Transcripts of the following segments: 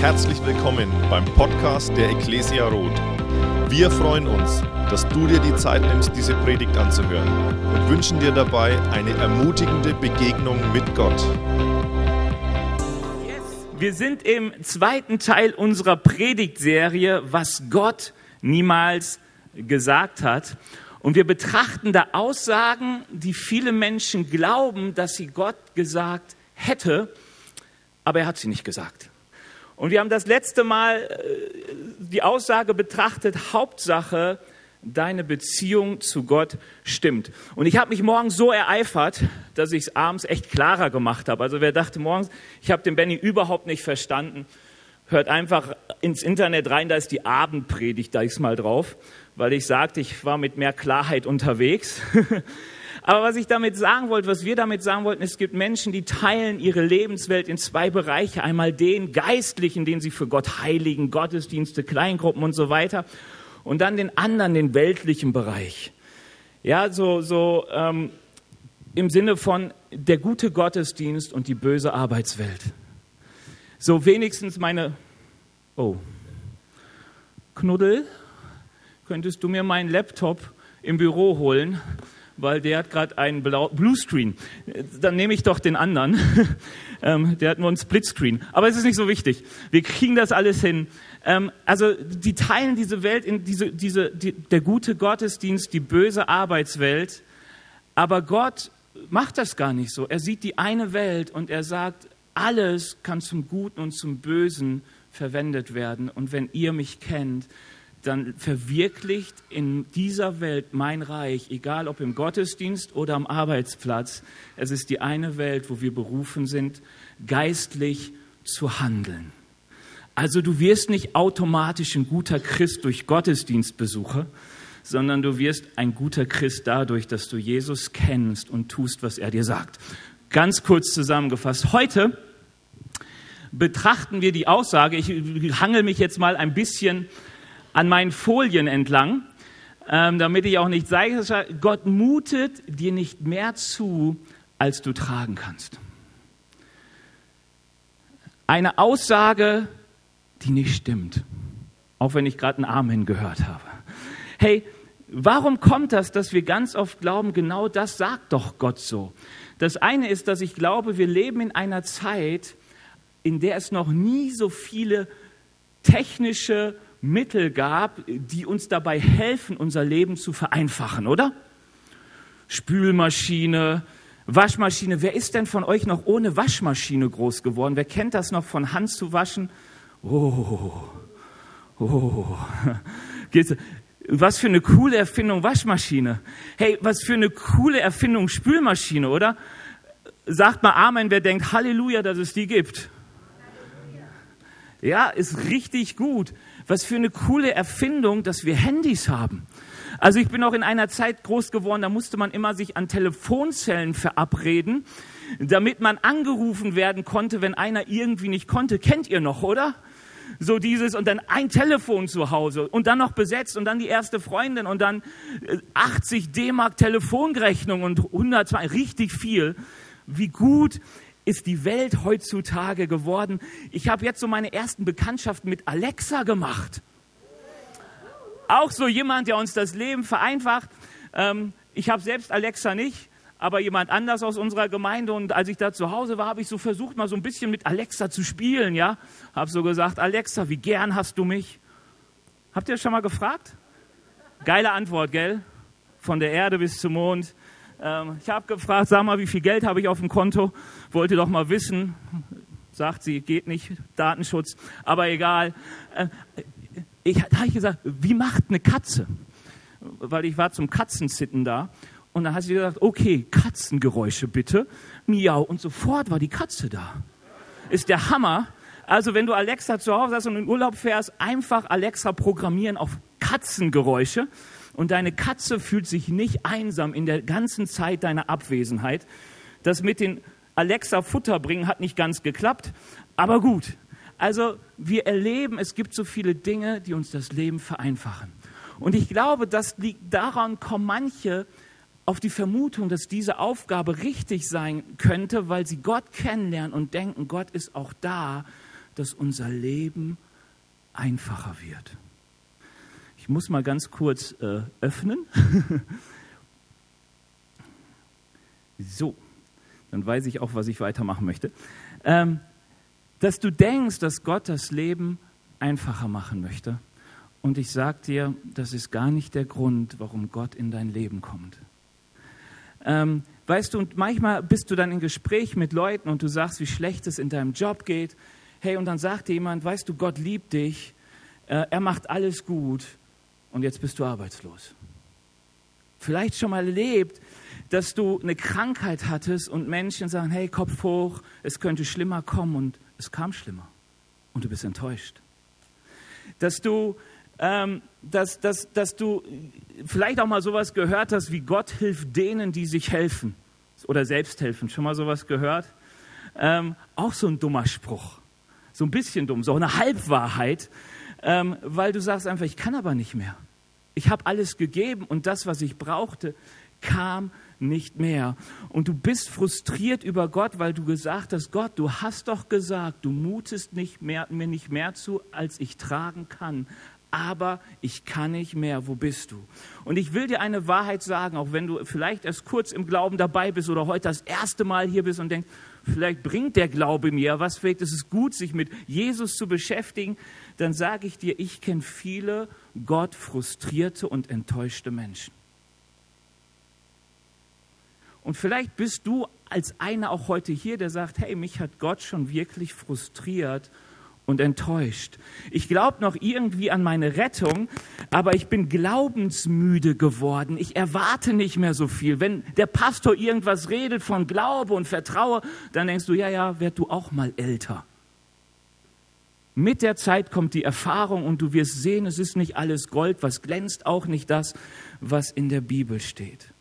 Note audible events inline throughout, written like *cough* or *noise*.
Herzlich willkommen beim Podcast der Ecclesia Roth. Wir freuen uns, dass du dir die Zeit nimmst, diese Predigt anzuhören und wünschen dir dabei eine ermutigende Begegnung mit Gott. Wir sind im zweiten Teil unserer Predigtserie, was Gott niemals gesagt hat. Und wir betrachten da Aussagen, die viele Menschen glauben, dass sie Gott gesagt hätte, aber er hat sie nicht gesagt. Und wir haben das letzte Mal äh, die Aussage betrachtet, Hauptsache, deine Beziehung zu Gott stimmt. Und ich habe mich morgens so ereifert, dass ich es abends echt klarer gemacht habe. Also wer dachte morgens, ich habe den Benny überhaupt nicht verstanden, hört einfach ins Internet rein, da ist die Abendpredigt, da ist mal drauf, weil ich sagte, ich war mit mehr Klarheit unterwegs. *laughs* Aber was ich damit sagen wollte, was wir damit sagen wollten, es gibt Menschen, die teilen ihre Lebenswelt in zwei Bereiche. Einmal den geistlichen, den sie für Gott heiligen, Gottesdienste, Kleingruppen und so weiter. Und dann den anderen, den weltlichen Bereich. Ja, so, so ähm, im Sinne von der gute Gottesdienst und die böse Arbeitswelt. So wenigstens meine, oh, Knuddel, könntest du mir meinen Laptop im Büro holen? Weil der hat gerade einen Bluescreen. Dann nehme ich doch den anderen. *laughs* Ähm, der hat nur einen Splitscreen. Aber es ist nicht so wichtig. Wir kriegen das alles hin. Ähm, also die teilen diese Welt in diese, diese, die, der gute Gottesdienst, die böse Arbeitswelt. Aber Gott macht das gar nicht so. Er sieht die eine Welt und er sagt, alles kann zum Guten und zum Bösen verwendet werden. Und wenn ihr mich kennt, dann verwirklicht in dieser Welt mein Reich, egal ob im Gottesdienst oder am Arbeitsplatz. Es ist die eine Welt, wo wir berufen sind, geistlich zu handeln. Also du wirst nicht automatisch ein guter Christ durch Gottesdienstbesuche, sondern du wirst ein guter Christ dadurch, dass du Jesus kennst und tust, was er dir sagt. Ganz kurz zusammengefasst. Heute betrachten wir die Aussage, ich hangel mich jetzt mal ein bisschen an meinen Folien entlang, ähm, damit ich auch nicht sage, Gott mutet dir nicht mehr zu, als du tragen kannst. Eine Aussage, die nicht stimmt, auch wenn ich gerade einen Amen gehört habe. Hey, warum kommt das, dass wir ganz oft glauben, genau das sagt doch Gott so? Das eine ist, dass ich glaube, wir leben in einer Zeit, in der es noch nie so viele technische Mittel gab, die uns dabei helfen, unser Leben zu vereinfachen, oder? Spülmaschine, Waschmaschine. Wer ist denn von euch noch ohne Waschmaschine groß geworden? Wer kennt das noch von Hand zu waschen? Oh, oh. *laughs* Was für eine coole Erfindung Waschmaschine. Hey, was für eine coole Erfindung Spülmaschine, oder? Sagt mal Amen, wer denkt Halleluja, dass es die gibt. Ja, ist richtig gut. Was für eine coole Erfindung, dass wir Handys haben. Also ich bin auch in einer Zeit groß geworden, da musste man immer sich an Telefonzellen verabreden, damit man angerufen werden konnte, wenn einer irgendwie nicht konnte. Kennt ihr noch, oder? So dieses und dann ein Telefon zu Hause und dann noch besetzt und dann die erste Freundin und dann 80 äh, D-Mark Telefonrechnung und 102, richtig viel. Wie gut ist die Welt heutzutage geworden. Ich habe jetzt so meine ersten Bekanntschaften mit Alexa gemacht. Auch so jemand, der uns das Leben vereinfacht. Ähm, ich habe selbst Alexa nicht, aber jemand anders aus unserer Gemeinde. Und als ich da zu Hause war, habe ich so versucht, mal so ein bisschen mit Alexa zu spielen. Ja, habe so gesagt, Alexa, wie gern hast du mich? Habt ihr das schon mal gefragt? Geile Antwort, gell? Von der Erde bis zum Mond. Ähm, ich habe gefragt, sag mal, wie viel Geld habe ich auf dem Konto? Wollte doch mal wissen. Sagt sie, geht nicht, Datenschutz, aber egal. Äh, ich, habe gesagt, wie macht eine Katze? Weil ich war zum Katzenzitten da. Und dann hat sie gesagt, okay, Katzengeräusche bitte. Miau. Und sofort war die Katze da. Ist der Hammer. Also wenn du Alexa zu Hause hast und in Urlaub fährst, einfach Alexa programmieren auf Katzengeräusche und deine Katze fühlt sich nicht einsam in der ganzen Zeit deiner Abwesenheit. Das mit den Alexa Futter bringen hat nicht ganz geklappt, aber gut. Also wir erleben, es gibt so viele Dinge, die uns das Leben vereinfachen. Und ich glaube, das liegt daran, kommen manche auf die Vermutung, dass diese Aufgabe richtig sein könnte, weil sie Gott kennenlernen und denken, Gott ist auch da, dass unser Leben einfacher wird. Ich muss mal ganz kurz äh, öffnen. *laughs* so, dann weiß ich auch, was ich weitermachen möchte. Ähm, dass du denkst, dass Gott das Leben einfacher machen möchte. Und ich sage dir, das ist gar nicht der Grund, warum Gott in dein Leben kommt. Ähm, weißt du, und manchmal bist du dann in Gespräch mit Leuten und du sagst, wie schlecht es in deinem Job geht. Hey, und dann sagt dir jemand, weißt du, Gott liebt dich, äh, er macht alles gut und jetzt bist du arbeitslos. Vielleicht schon mal erlebt, dass du eine Krankheit hattest und Menschen sagen, hey, Kopf hoch, es könnte schlimmer kommen und es kam schlimmer und du bist enttäuscht. Dass du, ähm, dass, dass, dass du vielleicht auch mal sowas gehört hast, wie Gott hilft denen, die sich helfen oder selbst helfen. Schon mal sowas gehört? Ähm, auch so ein dummer Spruch. So ein bisschen dumm, so eine Halbwahrheit, ähm, weil du sagst einfach, ich kann aber nicht mehr. Ich habe alles gegeben und das, was ich brauchte, kam nicht mehr. Und du bist frustriert über Gott, weil du gesagt hast, Gott, du hast doch gesagt, du mutest nicht mehr, mir nicht mehr zu, als ich tragen kann. Aber ich kann nicht mehr. Wo bist du? Und ich will dir eine Wahrheit sagen, auch wenn du vielleicht erst kurz im Glauben dabei bist oder heute das erste Mal hier bist und denkst, vielleicht bringt der Glaube mir was, vielleicht ist es gut, sich mit Jesus zu beschäftigen, dann sage ich dir, ich kenne viele Gott frustrierte und enttäuschte Menschen. Und vielleicht bist du als einer auch heute hier, der sagt, hey, mich hat Gott schon wirklich frustriert und enttäuscht. Ich glaube noch irgendwie an meine Rettung, aber ich bin glaubensmüde geworden. Ich erwarte nicht mehr so viel. Wenn der Pastor irgendwas redet von Glaube und Vertraue, dann denkst du, ja, ja, werd du auch mal älter. Mit der Zeit kommt die Erfahrung und du wirst sehen, es ist nicht alles Gold, was glänzt, auch nicht das, was in der Bibel steht.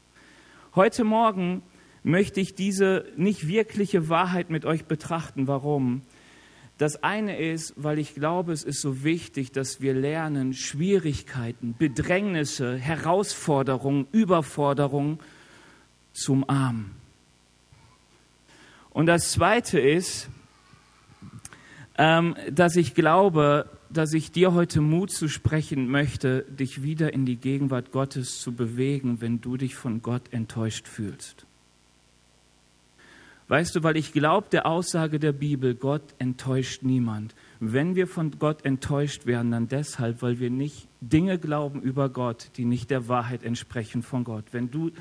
Heute Morgen möchte ich diese nicht wirkliche Wahrheit mit euch betrachten. Warum? Das eine ist, weil ich glaube, es ist so wichtig, dass wir lernen, Schwierigkeiten, Bedrängnisse, Herausforderungen, Überforderungen zum umarmen. Und das zweite ist, ähm, dass ich glaube, dass ich dir heute Mut zu sprechen möchte, dich wieder in die Gegenwart Gottes zu bewegen, wenn du dich von Gott enttäuscht fühlst. Weißt du, weil ich glaube der Aussage der Bibel, Gott enttäuscht niemand. Wenn wir von Gott enttäuscht werden, dann deshalb, weil wir nicht Dinge glauben über Gott, die nicht der Wahrheit entsprechen von Gott. Wenn du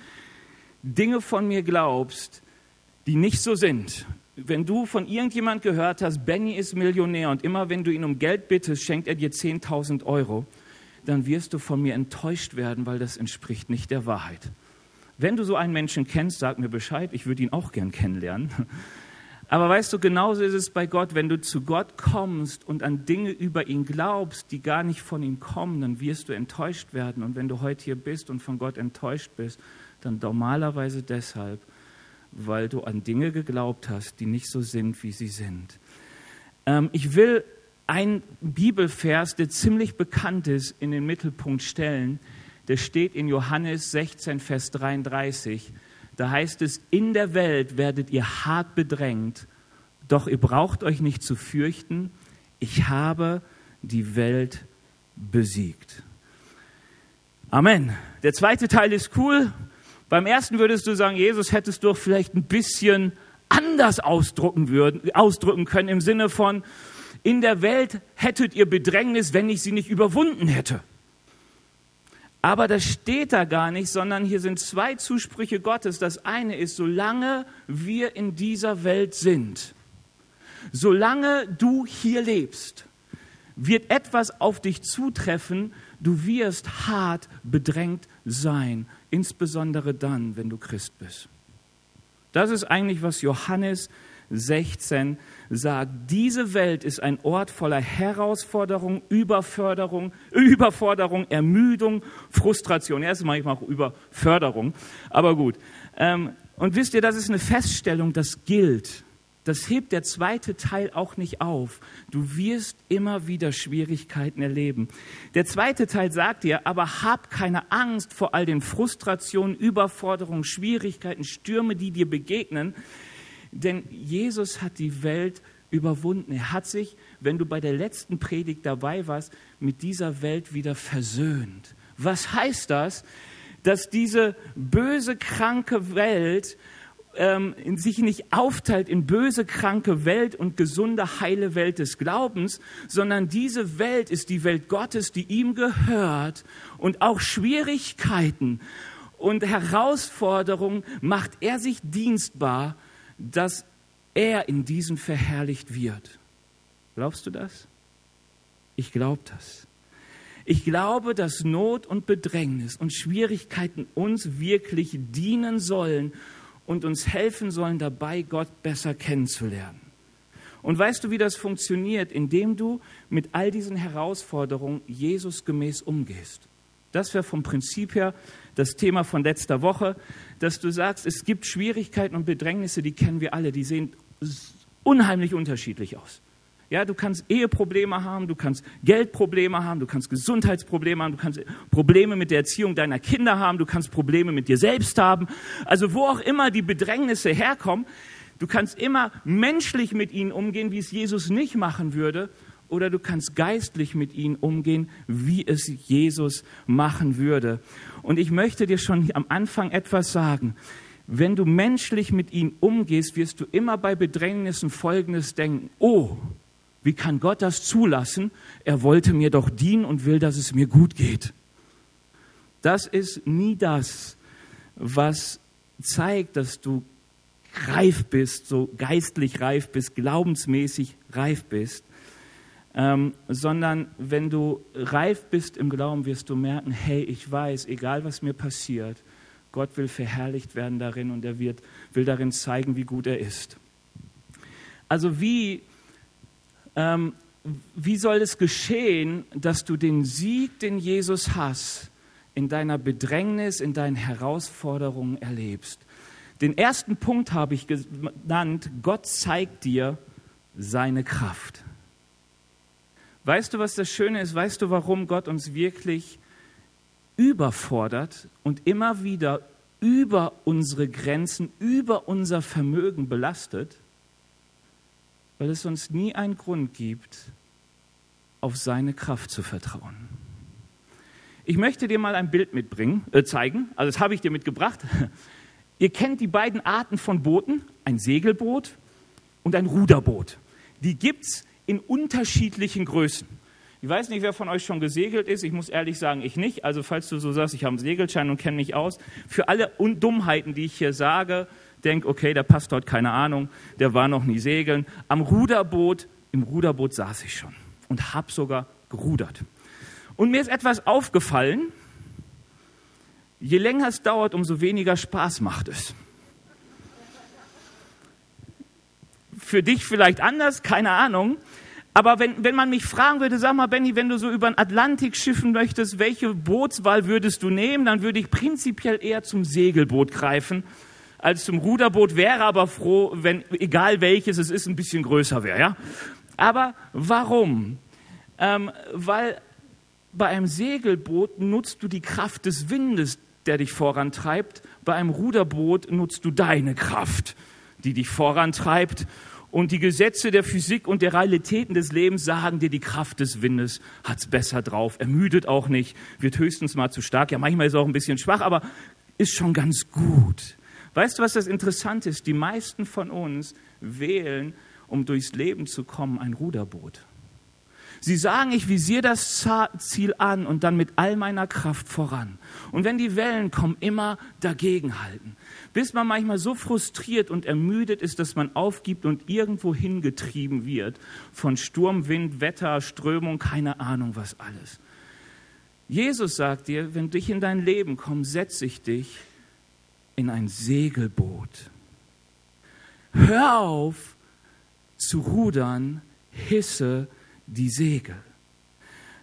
Dinge von mir glaubst, die nicht so sind, wenn du von irgendjemand gehört hast, Benny ist Millionär und immer wenn du ihn um Geld bittest, schenkt er dir 10.000 Euro, dann wirst du von mir enttäuscht werden, weil das entspricht nicht der Wahrheit. Wenn du so einen Menschen kennst, sag mir Bescheid, ich würde ihn auch gern kennenlernen. *laughs* Aber weißt du, genauso ist es bei Gott, wenn du zu Gott kommst und an Dinge über ihn glaubst, die gar nicht von ihm kommen, dann wirst du enttäuscht werden. Und wenn du heute hier bist und von Gott enttäuscht bist, dann normalerweise deshalb, weil du an Dinge geglaubt hast, die nicht so sind, wie sie sind. Ähm, ich will einen Bibelvers, der ziemlich bekannt ist, in den Mittelpunkt stellen, der steht in Johannes 16, Vers 33. Da heißt es, in der Welt werdet ihr hart bedrängt, doch ihr braucht euch nicht zu fürchten, ich habe die Welt besiegt. Amen. Der zweite Teil ist cool. Beim ersten würdest du sagen, Jesus hättest du vielleicht ein bisschen anders ausdrücken, würden, ausdrücken können im Sinne von, in der Welt hättet ihr Bedrängnis, wenn ich sie nicht überwunden hätte. Aber das steht da gar nicht, sondern hier sind zwei Zusprüche Gottes. Das eine ist, solange wir in dieser Welt sind, solange du hier lebst, wird etwas auf dich zutreffen, du wirst hart bedrängt sein, insbesondere dann, wenn du Christ bist. Das ist eigentlich, was Johannes 16 sagt, diese Welt ist ein Ort voller Herausforderung, Überförderung, Überforderung, Ermüdung, Frustration. Erstmal ich mache Überförderung, aber gut. Ähm, und wisst ihr, das ist eine Feststellung, das gilt. Das hebt der zweite Teil auch nicht auf. Du wirst immer wieder Schwierigkeiten erleben. Der zweite Teil sagt dir, aber hab keine Angst vor all den Frustrationen, Überforderungen, Schwierigkeiten, Stürme, die dir begegnen. Denn Jesus hat die Welt überwunden. Er hat sich, wenn du bei der letzten Predigt dabei warst, mit dieser Welt wieder versöhnt. Was heißt das? Dass diese böse, kranke Welt ähm, sich nicht aufteilt in böse, kranke Welt und gesunde, heile Welt des Glaubens, sondern diese Welt ist die Welt Gottes, die ihm gehört und auch Schwierigkeiten und Herausforderungen macht er sich dienstbar, dass er in diesen verherrlicht wird. Glaubst du das? Ich glaube das. Ich glaube, dass Not und Bedrängnis und Schwierigkeiten uns wirklich dienen sollen und uns helfen sollen, dabei Gott besser kennenzulernen. Und weißt du, wie das funktioniert? Indem du mit all diesen Herausforderungen Jesus gemäß umgehst. Das wäre vom Prinzip her das Thema von letzter Woche, dass du sagst, es gibt Schwierigkeiten und Bedrängnisse, die kennen wir alle, die sehen unheimlich unterschiedlich aus. Ja, du kannst Eheprobleme haben, du kannst Geldprobleme haben, du kannst Gesundheitsprobleme haben, du kannst Probleme mit der Erziehung deiner Kinder haben, du kannst Probleme mit dir selbst haben. Also wo auch immer die Bedrängnisse herkommen, du kannst immer menschlich mit ihnen umgehen, wie es Jesus nicht machen würde, oder du kannst geistlich mit ihnen umgehen, wie es Jesus machen würde. Und ich möchte dir schon am Anfang etwas sagen. Wenn du menschlich mit ihnen umgehst, wirst du immer bei Bedrängnissen Folgendes denken. Oh, wie kann Gott das zulassen? Er wollte mir doch dienen und will, dass es mir gut geht. Das ist nie das, was zeigt, dass du reif bist, so geistlich reif bist, glaubensmäßig reif bist, ähm, sondern wenn du reif bist im Glauben, wirst du merken, hey, ich weiß, egal was mir passiert, Gott will verherrlicht werden darin und er wird, will darin zeigen, wie gut er ist. Also wie ähm, wie soll es geschehen, dass du den Sieg, den Jesus hast, in deiner Bedrängnis, in deinen Herausforderungen erlebst? Den ersten Punkt habe ich genannt, Gott zeigt dir seine Kraft. Weißt du, was das Schöne ist? Weißt du, warum Gott uns wirklich überfordert und immer wieder über unsere Grenzen, über unser Vermögen belastet? weil es uns nie einen Grund gibt, auf seine Kraft zu vertrauen. Ich möchte dir mal ein Bild mitbringen, äh, zeigen. Also das habe ich dir mitgebracht. *laughs* Ihr kennt die beiden Arten von Booten, ein Segelboot und ein Ruderboot. Die gibt es in unterschiedlichen Größen. Ich weiß nicht, wer von euch schon gesegelt ist. Ich muss ehrlich sagen, ich nicht. Also falls du so sagst, ich habe einen Segelschein und kenne mich aus. Für alle Dummheiten, die ich hier sage, denke, okay, der passt dort, keine Ahnung, der war noch nie segeln. Am Ruderboot, im Ruderboot saß ich schon und habe sogar gerudert. Und mir ist etwas aufgefallen, je länger es dauert, umso weniger Spaß macht es. Für dich vielleicht anders, keine Ahnung. Aber wenn, wenn man mich fragen würde, sag mal, Benny, wenn du so über den Atlantik schiffen möchtest, welche Bootswahl würdest du nehmen, dann würde ich prinzipiell eher zum Segelboot greifen, als zum Ruderboot, wäre aber froh, wenn, egal welches es ist, ein bisschen größer wäre. Ja? Aber warum? Ähm, weil bei einem Segelboot nutzt du die Kraft des Windes, der dich vorantreibt. Bei einem Ruderboot nutzt du deine Kraft, die dich vorantreibt. Und die Gesetze der Physik und der Realitäten des Lebens sagen dir, die Kraft des Windes hat's besser drauf. Ermüdet auch nicht, wird höchstens mal zu stark. Ja, manchmal ist er auch ein bisschen schwach, aber ist schon ganz gut. Weißt du, was das Interessante ist? Die meisten von uns wählen, um durchs Leben zu kommen, ein Ruderboot. Sie sagen, ich visiere das Ziel an und dann mit all meiner Kraft voran. Und wenn die Wellen kommen, immer dagegenhalten. Bis man manchmal so frustriert und ermüdet ist, dass man aufgibt und irgendwo hingetrieben wird. Von Sturm, Wind, Wetter, Strömung, keine Ahnung was alles. Jesus sagt dir, wenn dich in dein Leben kommt, setze ich dich in ein Segelboot. Hör auf zu rudern, hisse die Segel.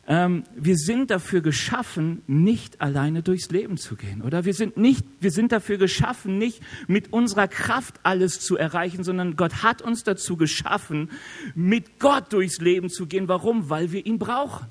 Ähm, wir sind dafür geschaffen, nicht alleine durchs Leben zu gehen, oder? Wir sind nicht, wir sind dafür geschaffen, nicht mit unserer Kraft alles zu erreichen, sondern Gott hat uns dazu geschaffen, mit Gott durchs Leben zu gehen. Warum? Weil wir ihn brauchen.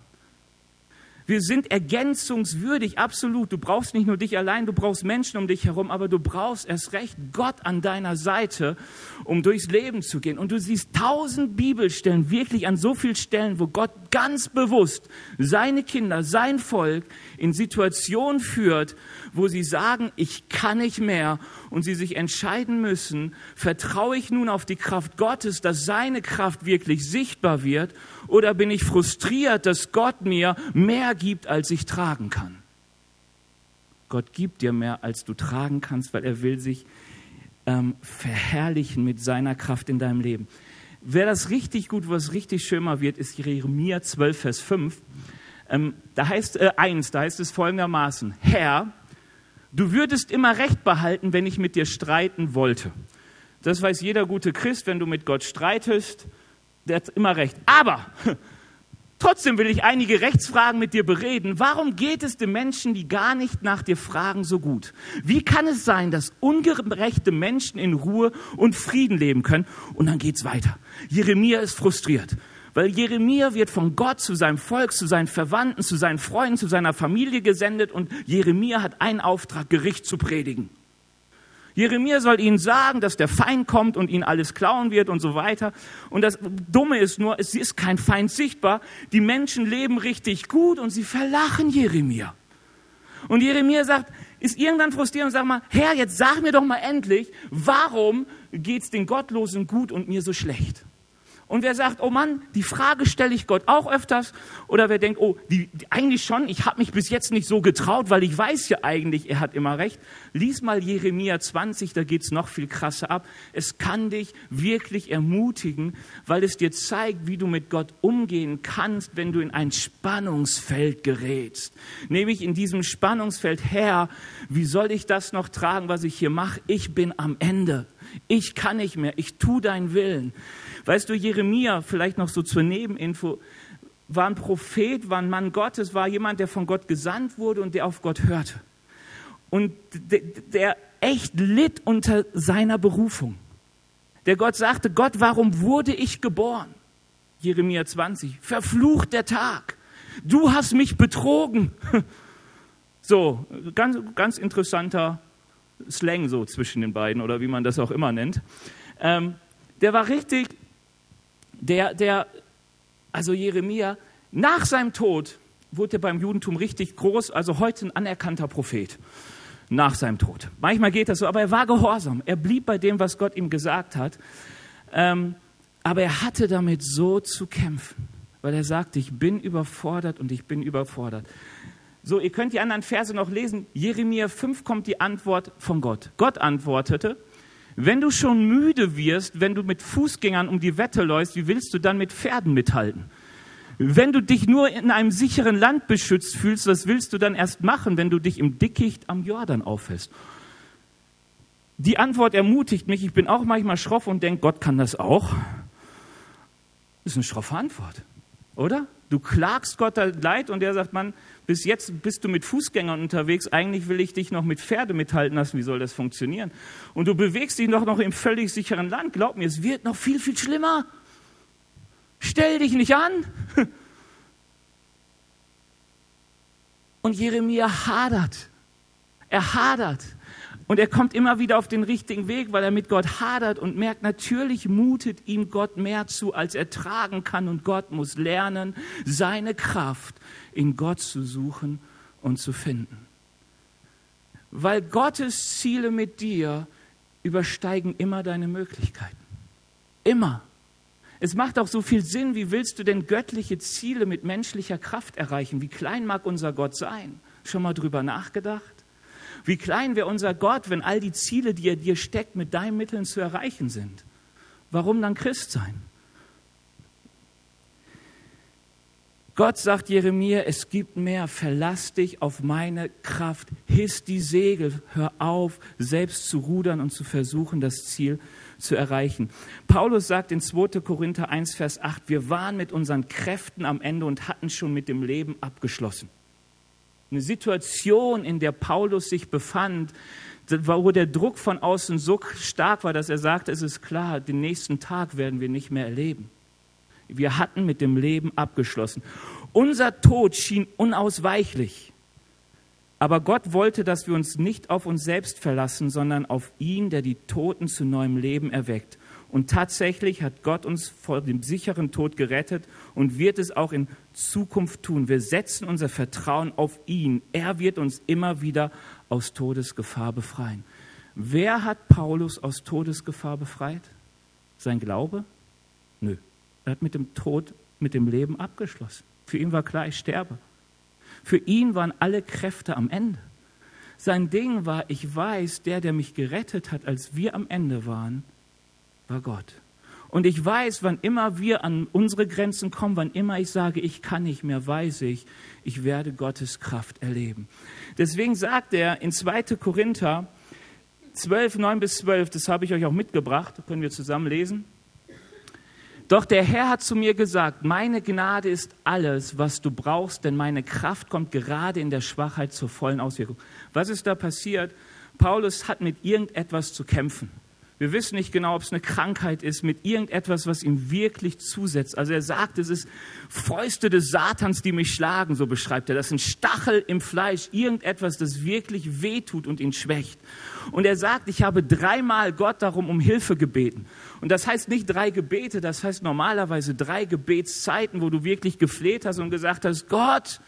Wir sind ergänzungswürdig, absolut. Du brauchst nicht nur dich allein, du brauchst Menschen um dich herum, aber du brauchst erst recht Gott an deiner Seite, um durchs Leben zu gehen. Und du siehst tausend Bibelstellen, wirklich an so vielen Stellen, wo Gott ganz bewusst seine Kinder, sein Volk in Situationen führt, wo sie sagen, ich kann nicht mehr und sie sich entscheiden müssen, vertraue ich nun auf die Kraft Gottes, dass seine Kraft wirklich sichtbar wird oder bin ich frustriert, dass Gott mir mehr gibt, als ich tragen kann? Gott gibt dir mehr, als du tragen kannst, weil er will sich ähm, verherrlichen mit seiner Kraft in deinem Leben. Wer das richtig gut, was richtig schön mal wird, ist Jeremia 12, Vers 5. Ähm, da heißt äh, 1, da heißt es folgendermaßen, Herr, du würdest immer Recht behalten, wenn ich mit dir streiten wollte. Das weiß jeder gute Christ, wenn du mit Gott streitest, der hat immer recht. Aber *laughs* trotzdem will ich einige Rechtsfragen mit dir bereden. Warum geht es den Menschen, die gar nicht nach dir fragen, so gut? Wie kann es sein, dass ungerechte Menschen in Ruhe und Frieden leben können? Und dann geht's weiter. Jeremia ist frustriert. Weil Jeremia wird von Gott zu seinem Volk, zu seinen Verwandten, zu seinen Freunden, zu seiner Familie gesendet und Jeremia hat einen Auftrag, Gericht zu predigen. Jeremia soll ihnen sagen, dass der Feind kommt und ihnen alles klauen wird und so weiter. Und das Dumme ist nur, es ist kein Feind sichtbar. Die Menschen leben richtig gut und sie verlachen Jeremia. Und Jeremia sagt, ist irgendwann frustrierend und sagt mal, Herr, jetzt sag mir doch mal endlich, warum geht's den Gottlosen gut und mir so schlecht? Und wer sagt, oh Mann, die Frage stelle ich Gott auch öfters. Oder wer denkt, oh, die, die, eigentlich schon, ich habe mich bis jetzt nicht so getraut, weil ich weiß ja eigentlich, er hat immer recht. Lies mal Jeremia 20, da geht's noch viel krasser ab. Es kann dich wirklich ermutigen, weil es dir zeigt, wie du mit Gott umgehen kannst, wenn du in ein Spannungsfeld gerätst. Nämlich in diesem Spannungsfeld, Herr, wie soll ich das noch tragen, was ich hier mache? Ich bin am Ende. Ich kann nicht mehr. Ich tu deinen Willen. Weißt du, Jeremia, vielleicht noch so zur Nebeninfo, war ein Prophet, war ein Mann Gottes, war jemand, der von Gott gesandt wurde und der auf Gott hörte. Und der echt litt unter seiner Berufung. Der Gott sagte, Gott, warum wurde ich geboren? Jeremia 20, verflucht der Tag. Du hast mich betrogen. *laughs* So, ganz, ganz interessanter Slang so zwischen den beiden oder wie man das auch immer nennt. Ähm, der war richtig der, der, also Jeremia, nach seinem Tod wurde er beim Judentum richtig groß, also heute ein anerkannter Prophet. Nach seinem Tod. Manchmal geht das so, aber er war gehorsam. Er blieb bei dem, was Gott ihm gesagt hat. Ähm, aber er hatte damit so zu kämpfen, weil er sagte, ich bin überfordert und ich bin überfordert. So, ihr könnt die anderen Verse noch lesen. Jeremia 5 kommt die Antwort von Gott. Gott antwortete, wenn du schon müde wirst, wenn du mit Fußgängern um die Wette läufst, wie willst du dann mit Pferden mithalten? Wenn du dich nur in einem sicheren Land beschützt fühlst, was willst du dann erst machen, wenn du dich im Dickicht am Jordan aufhältst? Die Antwort ermutigt mich. Ich bin auch manchmal schroff und denke, Gott kann das auch. Das ist eine schroffe Antwort, oder? Du klagst Gott leid und er sagt, Mann, bis jetzt bist du mit Fußgängern unterwegs, eigentlich will ich dich noch mit Pferde mithalten lassen, wie soll das funktionieren? Und du bewegst dich noch, noch im völlig sicheren Land, glaub mir, es wird noch viel, viel schlimmer. Stell dich nicht an. *laughs* Und Jeremia hadert. Er hadert. Und er kommt immer wieder auf den richtigen Weg, weil er mit Gott hadert und merkt, natürlich mutet ihm Gott mehr zu, als er tragen kann. Und Gott muss lernen, seine Kraft in Gott zu suchen und zu finden. Weil Gottes Ziele mit dir übersteigen immer deine Möglichkeiten. Immer. Es macht auch so viel Sinn, wie willst du denn göttliche Ziele mit menschlicher Kraft erreichen? Wie klein mag unser Gott sein? Schon mal drüber nachgedacht? Wie klein wäre unser Gott, wenn all die Ziele, die er dir steckt, mit deinen Mitteln zu erreichen sind? Warum dann Christ sein? Gott sagt Jeremia, es gibt mehr, verlass dich auf meine Kraft, hiss die Segel, hör auf, selbst zu rudern und zu versuchen, das Ziel zu erreichen. Paulus sagt in 2. Korinther 1, Vers 8, wir waren mit unseren Kräften am Ende und hatten schon mit dem Leben abgeschlossen eine Situation, in der Paulus sich befand, wo der Druck von außen so stark war, dass er sagte, es ist klar, den nächsten Tag werden wir nicht mehr erleben. Wir hatten mit dem Leben abgeschlossen. Unser Tod schien unausweichlich. Aber Gott wollte, dass wir uns nicht auf uns selbst verlassen, sondern auf ihn, der die Toten zu neuem Leben erweckt. Und tatsächlich hat Gott uns vor dem sicheren Tod gerettet und wird es auch in Zukunft tun. Wir setzen unser Vertrauen auf ihn. Er wird uns immer wieder aus Todesgefahr befreien. Wer hat Paulus aus Todesgefahr befreit? Sein Glaube? Nö. Er hat mit dem Tod, mit dem Leben abgeschlossen. Für ihn war klar, ich sterbe. Für ihn waren alle Kräfte am Ende. Sein Ding war, ich weiß, der, der mich gerettet hat, als wir am Ende waren, war Gott. Und ich weiß, wann immer wir an unsere Grenzen kommen, wann immer ich sage, ich kann nicht mehr, weiß ich, ich werde Gottes Kraft erleben. Deswegen sagt er in 2. Korinther 12, 9 bis 12, das habe ich euch auch mitgebracht, können wir zusammen lesen. Doch der Herr hat zu mir gesagt, meine Gnade ist alles, was du brauchst, denn meine Kraft kommt gerade in der Schwachheit zur vollen Auswirkung. Was ist da passiert? Paulus hat mit irgendetwas zu kämpfen. Wir wissen nicht genau, ob es eine Krankheit ist, mit irgendetwas, was ihm wirklich zusetzt. Also er sagt, es ist Fäuste des Satans, die mich schlagen, so beschreibt er. Das sind Stachel im Fleisch, irgendetwas, das wirklich wehtut und ihn schwächt. Und er sagt, ich habe dreimal Gott darum um Hilfe gebeten. Und das heißt nicht drei Gebete, das heißt normalerweise drei Gebetszeiten, wo du wirklich gefleht hast und gesagt hast, Gott,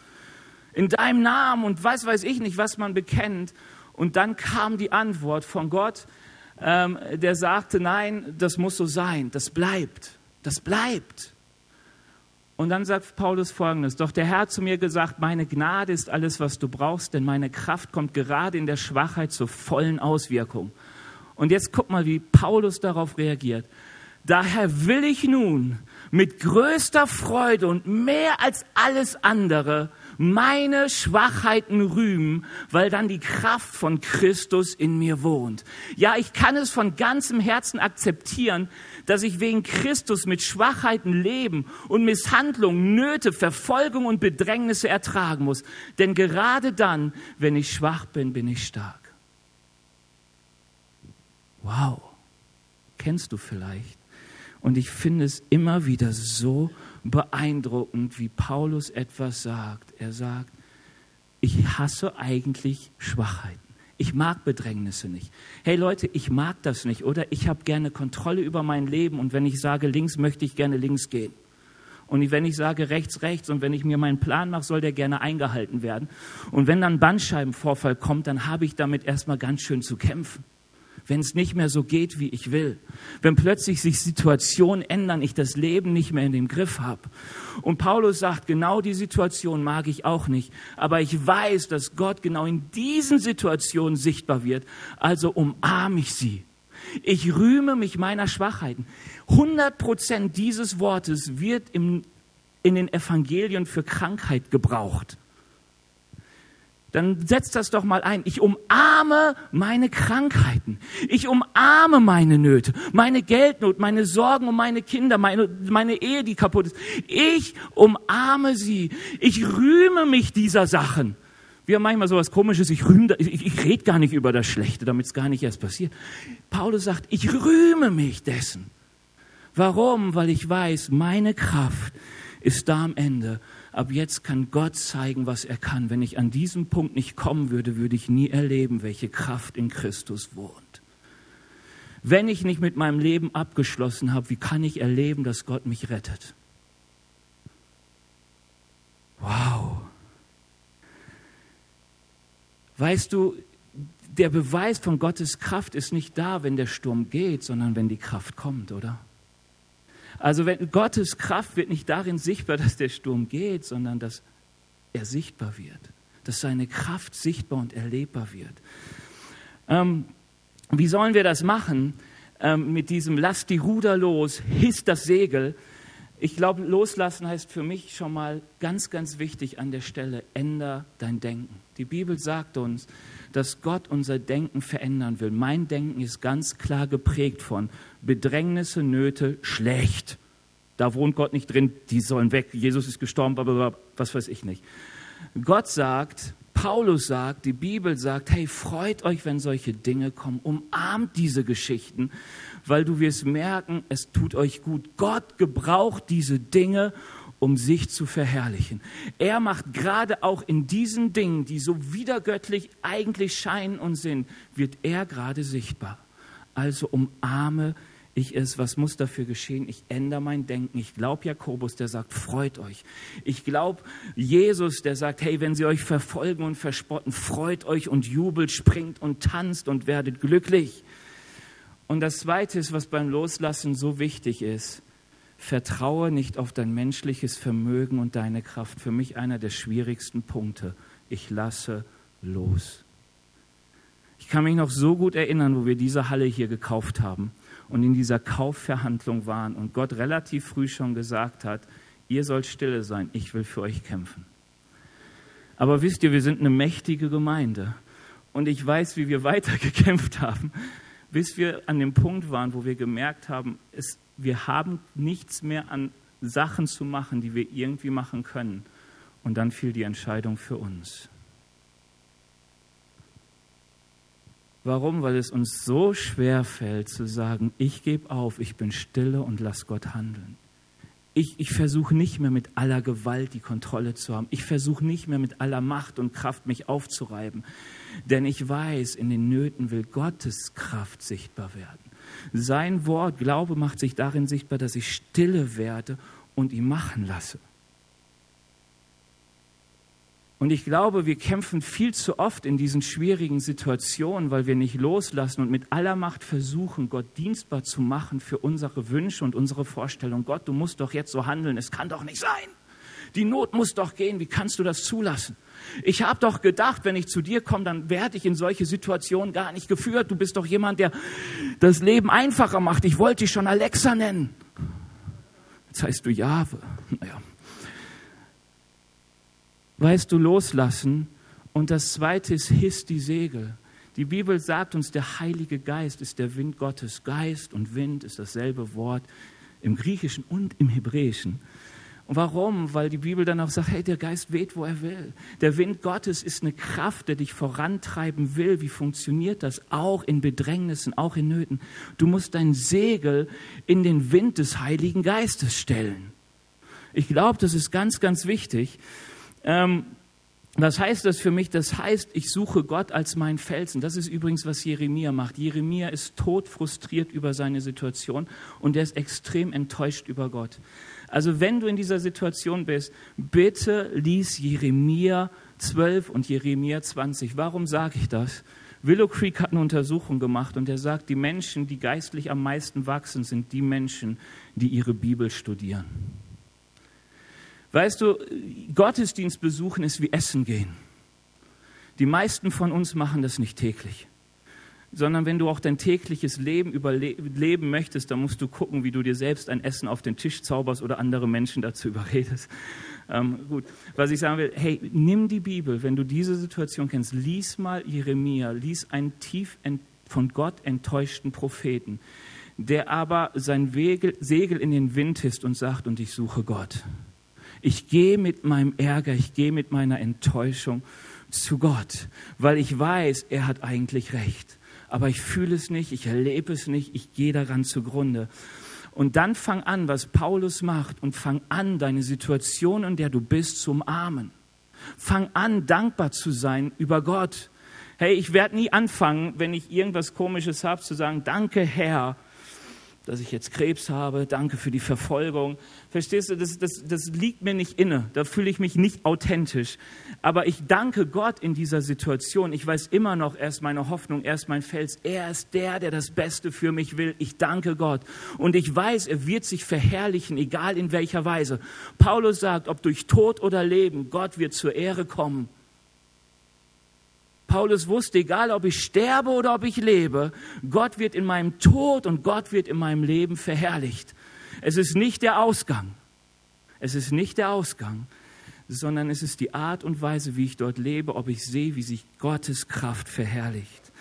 in deinem Namen und was weiß ich nicht, was man bekennt. Und dann kam die Antwort von Gott, ähm, der sagte, nein, das muss so sein, das bleibt, das bleibt. Und dann sagt Paulus folgendes, doch der Herr zu mir gesagt, meine Gnade ist alles, was du brauchst, denn meine Kraft kommt gerade in der Schwachheit zur vollen Auswirkung. Und jetzt guck mal, wie Paulus darauf reagiert. Daher will ich nun mit größter Freude und mehr als alles andere meine Schwachheiten rühmen, weil dann die Kraft von Christus in mir wohnt. Ja, ich kann es von ganzem Herzen akzeptieren, dass ich wegen Christus mit Schwachheiten leben und Misshandlungen, Nöte, Verfolgung und Bedrängnisse ertragen muss. Denn gerade dann, wenn ich schwach bin, bin ich stark. Wow, kennst du vielleicht? Und ich finde es immer wieder so beeindruckend, wie Paulus etwas sagt. Er sagt, ich hasse eigentlich Schwachheiten. Ich mag Bedrängnisse nicht. Hey Leute, ich mag das nicht, oder? Ich habe gerne Kontrolle über mein Leben und wenn ich sage links, möchte ich gerne links gehen. Und wenn ich sage rechts, rechts und wenn ich mir meinen Plan mache, soll der gerne eingehalten werden. Und wenn dann Bandscheibenvorfall kommt, dann habe ich damit erstmal ganz schön zu kämpfen wenn es nicht mehr so geht, wie ich will, wenn plötzlich sich Situationen ändern, ich das Leben nicht mehr in den Griff habe. Und Paulus sagt, genau die Situation mag ich auch nicht, aber ich weiß, dass Gott genau in diesen Situationen sichtbar wird, also umarme ich sie. Ich rühme mich meiner Schwachheiten. 100 Prozent dieses Wortes wird im, in den Evangelien für Krankheit gebraucht dann setzt das doch mal ein. Ich umarme meine Krankheiten. Ich umarme meine Nöte, meine Geldnot, meine Sorgen um meine Kinder, meine, meine Ehe, die kaputt ist. Ich umarme sie. Ich rühme mich dieser Sachen. Wir haben manchmal so was Komisches, ich, rühme, ich, ich rede gar nicht über das Schlechte, damit es gar nicht erst passiert. Paulus sagt, ich rühme mich dessen. Warum? Weil ich weiß, meine Kraft ist da am Ende ab jetzt kann Gott zeigen, was er kann. Wenn ich an diesem Punkt nicht kommen würde, würde ich nie erleben, welche Kraft in Christus wohnt. Wenn ich nicht mit meinem Leben abgeschlossen habe, wie kann ich erleben, dass Gott mich rettet? Wow. Weißt du, der Beweis von Gottes Kraft ist nicht da, wenn der Sturm geht, sondern wenn die Kraft kommt, oder? Also wenn Gottes Kraft wird nicht darin sichtbar, dass der Sturm geht, sondern dass er sichtbar wird, dass seine Kraft sichtbar und erlebbar wird. Ähm, wie sollen wir das machen? Ähm, mit diesem Lass die Ruder los, hiss das Segel. Ich glaube, loslassen heißt für mich schon mal ganz, ganz wichtig an der Stelle, änder dein Denken. Die Bibel sagt uns, dass Gott unser Denken verändern will. Mein Denken ist ganz klar geprägt von Bedrängnisse, Nöte, schlecht. Da wohnt Gott nicht drin, die sollen weg, Jesus ist gestorben, blablabla, was weiß ich nicht. Gott sagt, Paulus sagt, die Bibel sagt, hey, freut euch, wenn solche Dinge kommen, umarmt diese Geschichten, weil du wirst merken, es tut euch gut. Gott gebraucht diese Dinge, um sich zu verherrlichen. Er macht gerade auch in diesen Dingen, die so widergöttlich eigentlich scheinen und sind, wird er gerade sichtbar. Also umarme ich es, was muss dafür geschehen? Ich ändere mein Denken. Ich glaube Jakobus, der sagt, freut euch. Ich glaube Jesus, der sagt, hey, wenn sie euch verfolgen und verspotten, freut euch und jubelt, springt und tanzt und werdet glücklich. Und das Zweite ist, was beim Loslassen so wichtig ist, vertraue nicht auf dein menschliches Vermögen und deine Kraft. Für mich einer der schwierigsten Punkte. Ich lasse los. Ich kann mich noch so gut erinnern, wo wir diese Halle hier gekauft haben und in dieser Kaufverhandlung waren und Gott relativ früh schon gesagt hat, ihr sollt stille sein, ich will für euch kämpfen. Aber wisst ihr, wir sind eine mächtige Gemeinde und ich weiß, wie wir *laughs* weitergekämpft haben, bis wir an dem Punkt waren, wo wir gemerkt haben, es, wir haben nichts mehr an Sachen zu machen, die wir irgendwie machen können. Und dann fiel die Entscheidung für uns. Warum? Weil es uns so schwer fällt zu sagen, ich gebe auf, ich bin stille und lass Gott handeln. Ich, ich versuche nicht mehr mit aller Gewalt die Kontrolle zu haben. Ich versuche nicht mehr mit aller Macht und Kraft mich aufzureiben. Denn ich weiß, in den Nöten will Gottes Kraft sichtbar werden. Sein Wort, Glaube macht sich darin sichtbar, dass ich stille werde und ihn machen lasse. Und ich glaube, wir kämpfen viel zu oft in diesen schwierigen Situationen, weil wir nicht loslassen und mit aller Macht versuchen, Gott dienstbar zu machen für unsere Wünsche und unsere Vorstellungen. Gott, du musst doch jetzt so handeln. Es kann doch nicht sein. Die Not muss doch gehen. Wie kannst du das zulassen? Ich habe doch gedacht, wenn ich zu dir komme, dann werde ich in solche Situationen gar nicht geführt. Du bist doch jemand, der das Leben einfacher macht. Ich wollte dich schon Alexa nennen. Jetzt heißt du Jahwe. Naja weißt du, loslassen. Und das zweite ist, hiss die Segel. Die Bibel sagt uns, der Heilige Geist ist der Wind Gottes. Geist und Wind ist dasselbe Wort im Griechischen und im Hebräischen. Und warum? Weil die Bibel dann auch sagt, hey, der Geist weht, wo er will. Der Wind Gottes ist eine Kraft, der dich vorantreiben will. Wie funktioniert das? Auch in Bedrängnissen, auch in Nöten. Du musst dein Segel in den Wind des Heiligen Geistes stellen. Ich glaube, das ist ganz, ganz wichtig. Ähm, was heißt das für mich? Das heißt, ich suche Gott als meinen Felsen. Das ist übrigens, was Jeremia macht. Jeremia ist todfrustriert über seine Situation und er ist extrem enttäuscht über Gott. Also wenn du in dieser Situation bist, bitte lies Jeremia 12 und Jeremia 20. Warum sage ich das? Willow Creek hat eine Untersuchung gemacht und er sagt, die Menschen, die geistlich am meisten wachsen, sind die Menschen, die ihre Bibel studieren. Weißt du, Gottesdienst besuchen ist wie Essen gehen. Die meisten von uns machen das nicht täglich, sondern wenn du auch dein tägliches Leben überleben möchtest, dann musst du gucken, wie du dir selbst ein Essen auf den Tisch zauberst oder andere Menschen dazu *laughs* überredest. Ähm, gut, was ich sagen will, hey, nimm die Bibel, wenn du diese Situation kennst, lies mal Jeremia, lies einen tief von Gott enttäuschten Propheten, der aber sein Segel in den Wind hisst und sagt, und ich suche Gott. Ich gehe mit meinem Ärger, ich gehe mit meiner Enttäuschung zu Gott, weil ich weiß, er hat eigentlich recht. Aber ich fühle es nicht, ich erlebe es nicht, ich gehe daran zugrunde. Und dann fang an, was Paulus macht, und fang an, deine Situation, in der du bist, zu umarmen. Fang an, dankbar zu sein über Gott. Hey, ich werde nie anfangen, wenn ich irgendwas Komisches habe, zu sagen, danke Herr, dass ich jetzt Krebs habe, danke für die Verfolgung. Verstehst du, das, das, das liegt mir nicht inne, da fühle ich mich nicht authentisch. Aber ich danke Gott in dieser Situation. Ich weiß immer noch, er ist meine Hoffnung, er ist mein Fels, er ist der, der das Beste für mich will. Ich danke Gott. Und ich weiß, er wird sich verherrlichen, egal in welcher Weise. Paulus sagt, ob durch Tod oder Leben, Gott wird zur Ehre kommen. Paulus wusste, egal ob ich sterbe oder ob ich lebe, Gott wird in meinem Tod und Gott wird in meinem Leben verherrlicht. Es ist nicht der Ausgang. Es ist nicht der Ausgang, sondern es ist die Art und Weise, wie ich dort lebe, ob ich sehe, wie sich Gottes Kraft verherrlicht.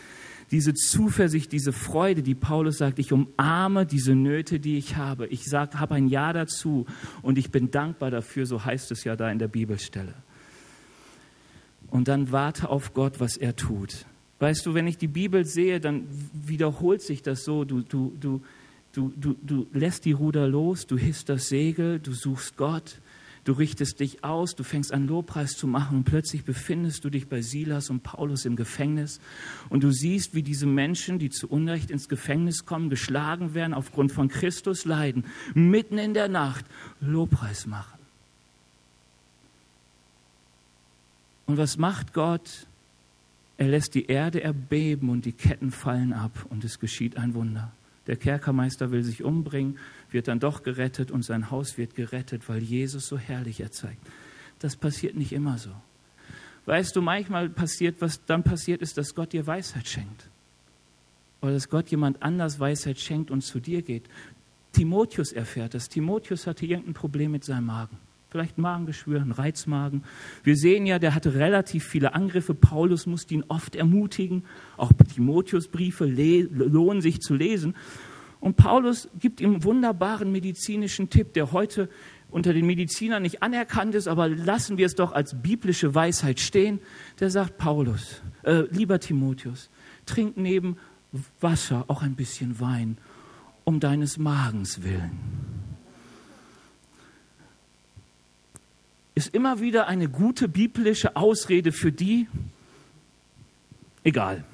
Diese Zuversicht, diese Freude, die Paulus sagt, ich umarme diese Nöte, die ich habe. Ich sage, habe ein Ja dazu und ich bin dankbar dafür, so heißt es ja da in der Bibelstelle. Und dann warte auf Gott, was er tut. Weißt du, wenn ich die Bibel sehe, dann wiederholt sich das so. Du, du, du, du, du, du lässt die Ruder los, du hisst das Segel, du suchst Gott, du richtest dich aus, du fängst an Lobpreis zu machen und plötzlich befindest du dich bei Silas und Paulus im Gefängnis und du siehst, wie diese Menschen, die zu Unrecht ins Gefängnis kommen, geschlagen werden, aufgrund von Christus leiden, mitten in der Nacht Lobpreis machen. Und was macht Gott? Er lässt die Erde erbeben und die Ketten fallen ab und es geschieht ein Wunder. Der Kerkermeister will sich umbringen, wird dann doch gerettet und sein Haus wird gerettet, weil Jesus so herrlich erzeigt. Das passiert nicht immer so. Weißt du, manchmal passiert, was dann passiert ist, dass Gott dir Weisheit schenkt. Oder dass Gott jemand anders Weisheit schenkt und zu dir geht. Timotheus erfährt das. Timotheus hatte irgendein Problem mit seinem Magen vielleicht ein Magengeschwür, ein Reizmagen. Wir sehen ja, der hatte relativ viele Angriffe. Paulus musste ihn oft ermutigen. Auch Timotheusbriefe lohnen sich zu lesen. Und Paulus gibt ihm einen wunderbaren medizinischen Tipp, der heute unter den Medizinern nicht anerkannt ist, aber lassen wir es doch als biblische Weisheit stehen. Der sagt, Paulus, äh, lieber Timotheus, trink neben Wasser auch ein bisschen Wein, um deines Magens willen. Ist immer wieder eine gute biblische Ausrede für die, egal.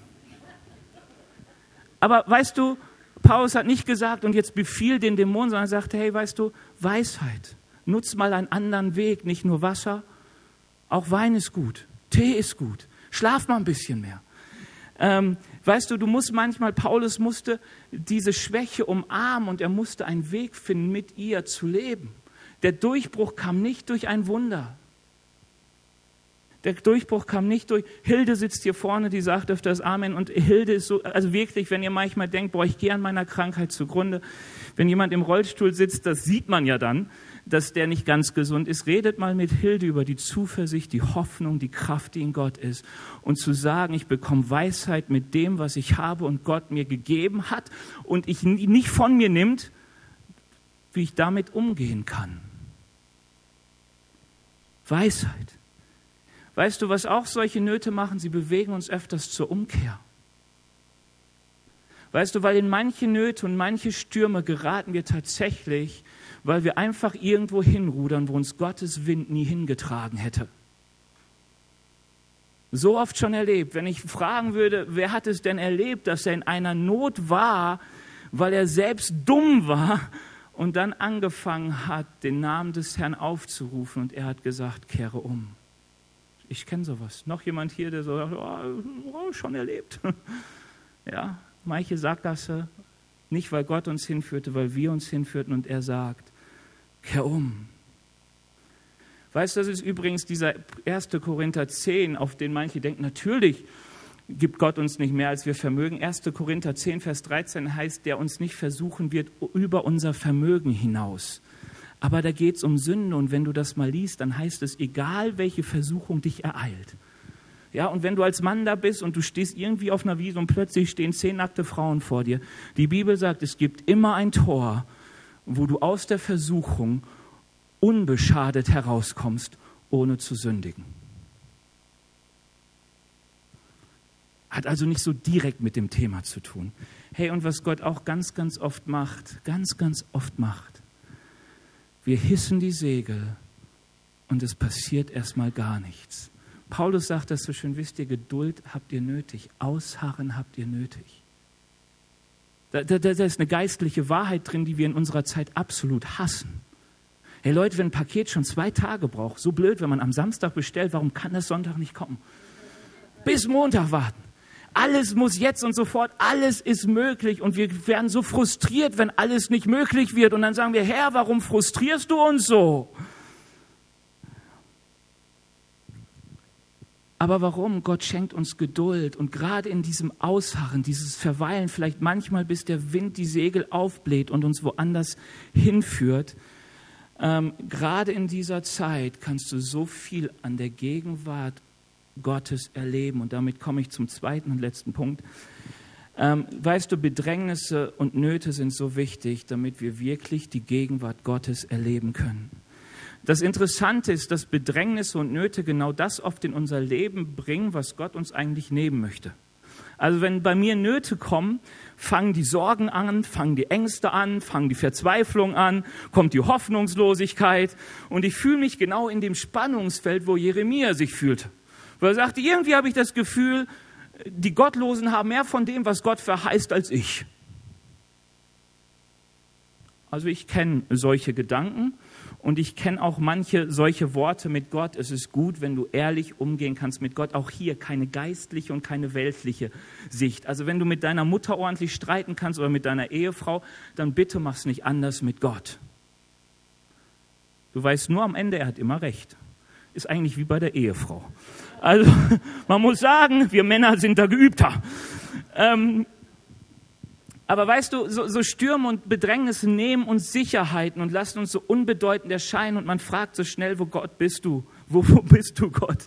Aber weißt du, Paulus hat nicht gesagt, und jetzt befiehl den Dämonen, sondern er sagte, hey, weißt du, Weisheit, nutz mal einen anderen Weg, nicht nur Wasser, auch Wein ist gut, Tee ist gut, schlaf mal ein bisschen mehr. Ähm, weißt du, du musst manchmal, Paulus musste diese Schwäche umarmen und er musste einen Weg finden, mit ihr zu leben. Der Durchbruch kam nicht durch ein Wunder. Der Durchbruch kam nicht durch. Hilde sitzt hier vorne, die sagt öfters Amen. Und Hilde ist so, also wirklich, wenn ihr manchmal denkt, boah, ich gehe an meiner Krankheit zugrunde. Wenn jemand im Rollstuhl sitzt, das sieht man ja dann, dass der nicht ganz gesund ist. Redet mal mit Hilde über die Zuversicht, die Hoffnung, die Kraft, die in Gott ist. Und zu sagen, ich bekomme Weisheit mit dem, was ich habe und Gott mir gegeben hat und ich nicht von mir nimmt, wie ich damit umgehen kann. Weisheit. Weißt du, was auch solche Nöte machen? Sie bewegen uns öfters zur Umkehr. Weißt du, weil in manche Nöte und manche Stürme geraten wir tatsächlich, weil wir einfach irgendwo hinrudern, wo uns Gottes Wind nie hingetragen hätte. So oft schon erlebt. Wenn ich fragen würde, wer hat es denn erlebt, dass er in einer Not war, weil er selbst dumm war und dann angefangen hat, den Namen des Herrn aufzurufen und er hat gesagt, kehre um. Ich kenne sowas. Noch jemand hier, der so sagt, oh, oh, schon erlebt. *laughs* ja, manche Sackgasse, nicht weil Gott uns hinführte, weil wir uns hinführten und er sagt, kehr um. Weißt du, das ist übrigens dieser 1. Korinther 10, auf den manche denken, natürlich, gibt Gott uns nicht mehr, als wir vermögen. 1. Korinther 10, Vers 13 heißt, der uns nicht versuchen wird über unser Vermögen hinaus. Aber da geht es um Sünde und wenn du das mal liest, dann heißt es, egal welche Versuchung dich ereilt. Ja, und wenn du als Mann da bist und du stehst irgendwie auf einer Wiese und plötzlich stehen zehn nackte Frauen vor dir, die Bibel sagt, es gibt immer ein Tor, wo du aus der Versuchung unbeschadet herauskommst, ohne zu sündigen. Hat also nicht so direkt mit dem Thema zu tun. Hey, und was Gott auch ganz, ganz oft macht, ganz, ganz oft macht, wir hissen die Segel und es passiert erstmal gar nichts. Paulus sagt das so schön, wisst ihr, Geduld habt ihr nötig, Ausharren habt ihr nötig. Da, da, da ist eine geistliche Wahrheit drin, die wir in unserer Zeit absolut hassen. Hey Leute, wenn ein Paket schon zwei Tage braucht, so blöd, wenn man am Samstag bestellt, warum kann das Sonntag nicht kommen? Bis Montag warten. Alles muss jetzt und sofort, alles ist möglich und wir werden so frustriert, wenn alles nicht möglich wird und dann sagen wir, Herr, warum frustrierst du uns so? Aber warum? Gott schenkt uns Geduld und gerade in diesem Ausharren, dieses Verweilen, vielleicht manchmal bis der Wind die Segel aufbläht und uns woanders hinführt, ähm, gerade in dieser Zeit kannst du so viel an der Gegenwart Gottes erleben. Und damit komme ich zum zweiten und letzten Punkt. Ähm, weißt du, Bedrängnisse und Nöte sind so wichtig, damit wir wirklich die Gegenwart Gottes erleben können. Das Interessante ist, dass Bedrängnisse und Nöte genau das oft in unser Leben bringen, was Gott uns eigentlich nehmen möchte. Also wenn bei mir Nöte kommen, fangen die Sorgen an, fangen die Ängste an, fangen die Verzweiflung an, kommt die Hoffnungslosigkeit und ich fühle mich genau in dem Spannungsfeld, wo Jeremia sich fühlt. Weil er sagte, irgendwie habe ich das Gefühl, die Gottlosen haben mehr von dem, was Gott verheißt, als ich. Also ich kenne solche Gedanken und ich kenne auch manche solche Worte mit Gott. Es ist gut, wenn du ehrlich umgehen kannst mit Gott. Auch hier keine geistliche und keine weltliche Sicht. Also wenn du mit deiner Mutter ordentlich streiten kannst oder mit deiner Ehefrau, dann bitte mach's nicht anders mit Gott. Du weißt nur am Ende, er hat immer recht. Ist eigentlich wie bei der Ehefrau. Also *laughs* man muss sagen, wir Männer sind da geübter. Ähm, aber weißt du, so, so Stürme und Bedrängnisse nehmen uns Sicherheiten und lassen uns so unbedeutend erscheinen und man fragt so schnell, wo Gott bist du? Wo, wo bist du, Gott?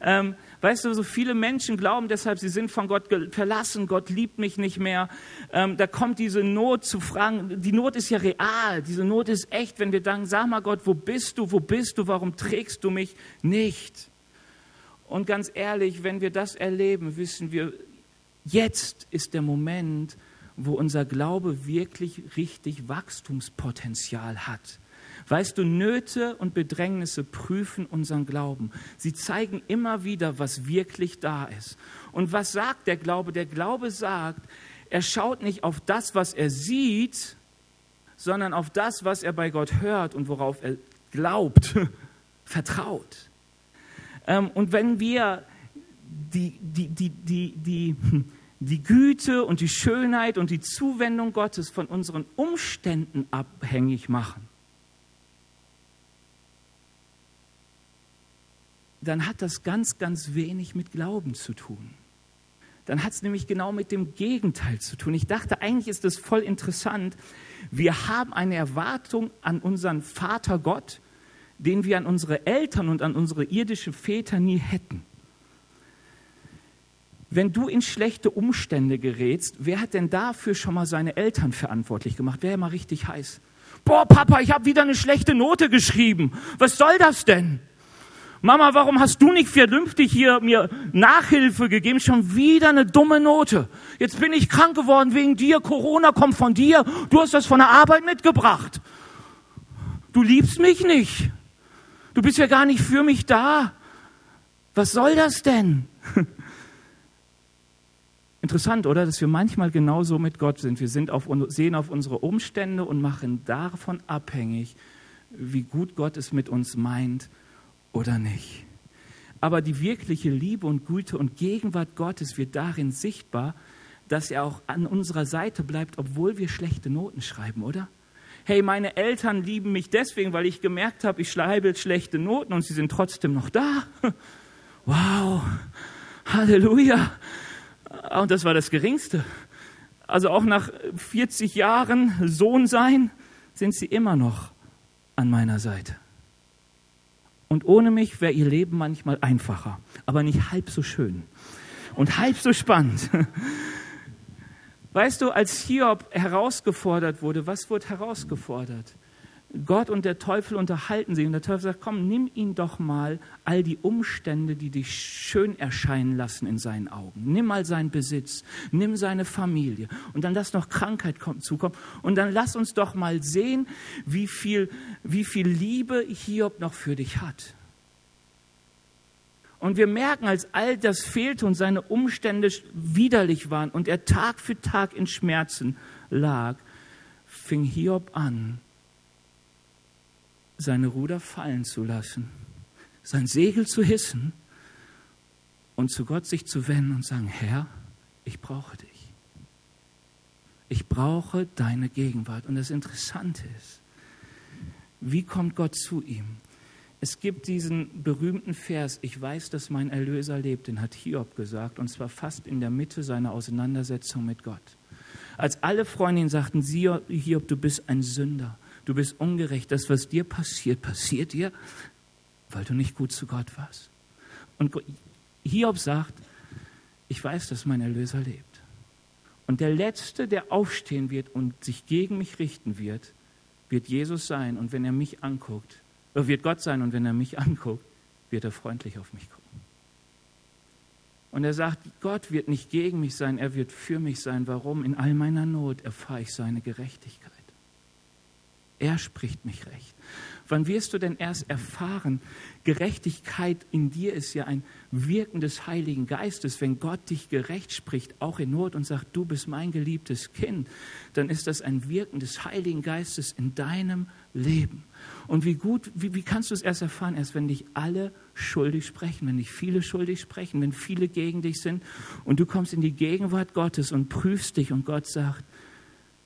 Ähm, weißt du, so viele Menschen glauben deshalb, sie sind von Gott verlassen, Gott liebt mich nicht mehr. Ähm, da kommt diese Not zu fragen, die Not ist ja real, diese Not ist echt, wenn wir sagen, sag mal Gott, wo bist du, wo bist du, warum trägst du mich nicht? Und ganz ehrlich, wenn wir das erleben, wissen wir, jetzt ist der Moment, wo unser Glaube wirklich richtig Wachstumspotenzial hat. Weißt du, Nöte und Bedrängnisse prüfen unseren Glauben. Sie zeigen immer wieder, was wirklich da ist. Und was sagt der Glaube? Der Glaube sagt, er schaut nicht auf das, was er sieht, sondern auf das, was er bei Gott hört und worauf er glaubt, *laughs* vertraut. Ähm, und wenn wir die, die, die, die, die, die Güte und die Schönheit und die Zuwendung Gottes von unseren Umständen abhängig machen, dann hat das ganz, ganz wenig mit Glauben zu tun. Dann hat es nämlich genau mit dem Gegenteil zu tun. Ich dachte, eigentlich ist das voll interessant. Wir haben eine Erwartung an unseren Vater Gott, den wir an unsere Eltern und an unsere irdischen Väter nie hätten. Wenn du in schlechte Umstände gerätst, wer hat denn dafür schon mal seine Eltern verantwortlich gemacht? Wäre ja mal richtig heiß. Boah, Papa, ich habe wieder eine schlechte Note geschrieben. Was soll das denn? Mama, warum hast du nicht vernünftig hier mir Nachhilfe gegeben? Schon wieder eine dumme Note. Jetzt bin ich krank geworden wegen dir. Corona kommt von dir. Du hast das von der Arbeit mitgebracht. Du liebst mich nicht. Du bist ja gar nicht für mich da. Was soll das denn? *laughs* Interessant, oder? Dass wir manchmal genauso mit Gott sind. Wir sind auf, sehen auf unsere Umstände und machen davon abhängig, wie gut Gott es mit uns meint oder nicht. Aber die wirkliche Liebe und Güte und Gegenwart Gottes wird darin sichtbar, dass er auch an unserer Seite bleibt, obwohl wir schlechte Noten schreiben, oder? Hey, meine Eltern lieben mich deswegen, weil ich gemerkt habe, ich schreibe schlechte Noten und sie sind trotzdem noch da. *laughs* Wow, Halleluja. Und das war das Geringste. Also auch nach 40 Jahren Sohn sein, sind sie immer noch an meiner Seite. Und ohne mich wäre ihr Leben manchmal einfacher, aber nicht halb so schön und halb so spannend. *laughs* Weißt du, als Hiob herausgefordert wurde, was wurde herausgefordert? Gott und der Teufel unterhalten sich und der Teufel sagt, komm, nimm ihn doch mal all die Umstände, die dich schön erscheinen lassen in seinen Augen. Nimm mal seinen Besitz, nimm seine Familie und dann lass noch Krankheit zukommen und dann lass uns doch mal sehen, wie viel, wie viel Liebe Hiob noch für dich hat. Und wir merken, als all das fehlte und seine Umstände widerlich waren und er Tag für Tag in Schmerzen lag, fing Hiob an, seine Ruder fallen zu lassen, sein Segel zu hissen und zu Gott sich zu wenden und sagen, Herr, ich brauche dich. Ich brauche deine Gegenwart. Und das Interessante ist, wie kommt Gott zu ihm? Es gibt diesen berühmten Vers, ich weiß, dass mein Erlöser lebt, den hat Hiob gesagt, und zwar fast in der Mitte seiner Auseinandersetzung mit Gott. Als alle Freunde ihn sagten, Hiob, du bist ein Sünder, du bist ungerecht, das, was dir passiert, passiert dir, weil du nicht gut zu Gott warst. Und Hiob sagt, ich weiß, dass mein Erlöser lebt. Und der Letzte, der aufstehen wird und sich gegen mich richten wird, wird Jesus sein. Und wenn er mich anguckt, wird Gott sein und wenn er mich anguckt, wird er freundlich auf mich gucken. Und er sagt, Gott wird nicht gegen mich sein, er wird für mich sein. Warum? In all meiner Not erfahre ich seine Gerechtigkeit. Er spricht mich recht. Wann wirst du denn erst erfahren, Gerechtigkeit in dir ist ja ein Wirken des Heiligen Geistes. Wenn Gott dich gerecht spricht, auch in Not und sagt, du bist mein geliebtes Kind, dann ist das ein Wirken des Heiligen Geistes in deinem Leben. Und wie gut, wie, wie kannst du es erst erfahren? Erst wenn dich alle schuldig sprechen, wenn dich viele schuldig sprechen, wenn viele gegen dich sind und du kommst in die Gegenwart Gottes und prüfst dich und Gott sagt,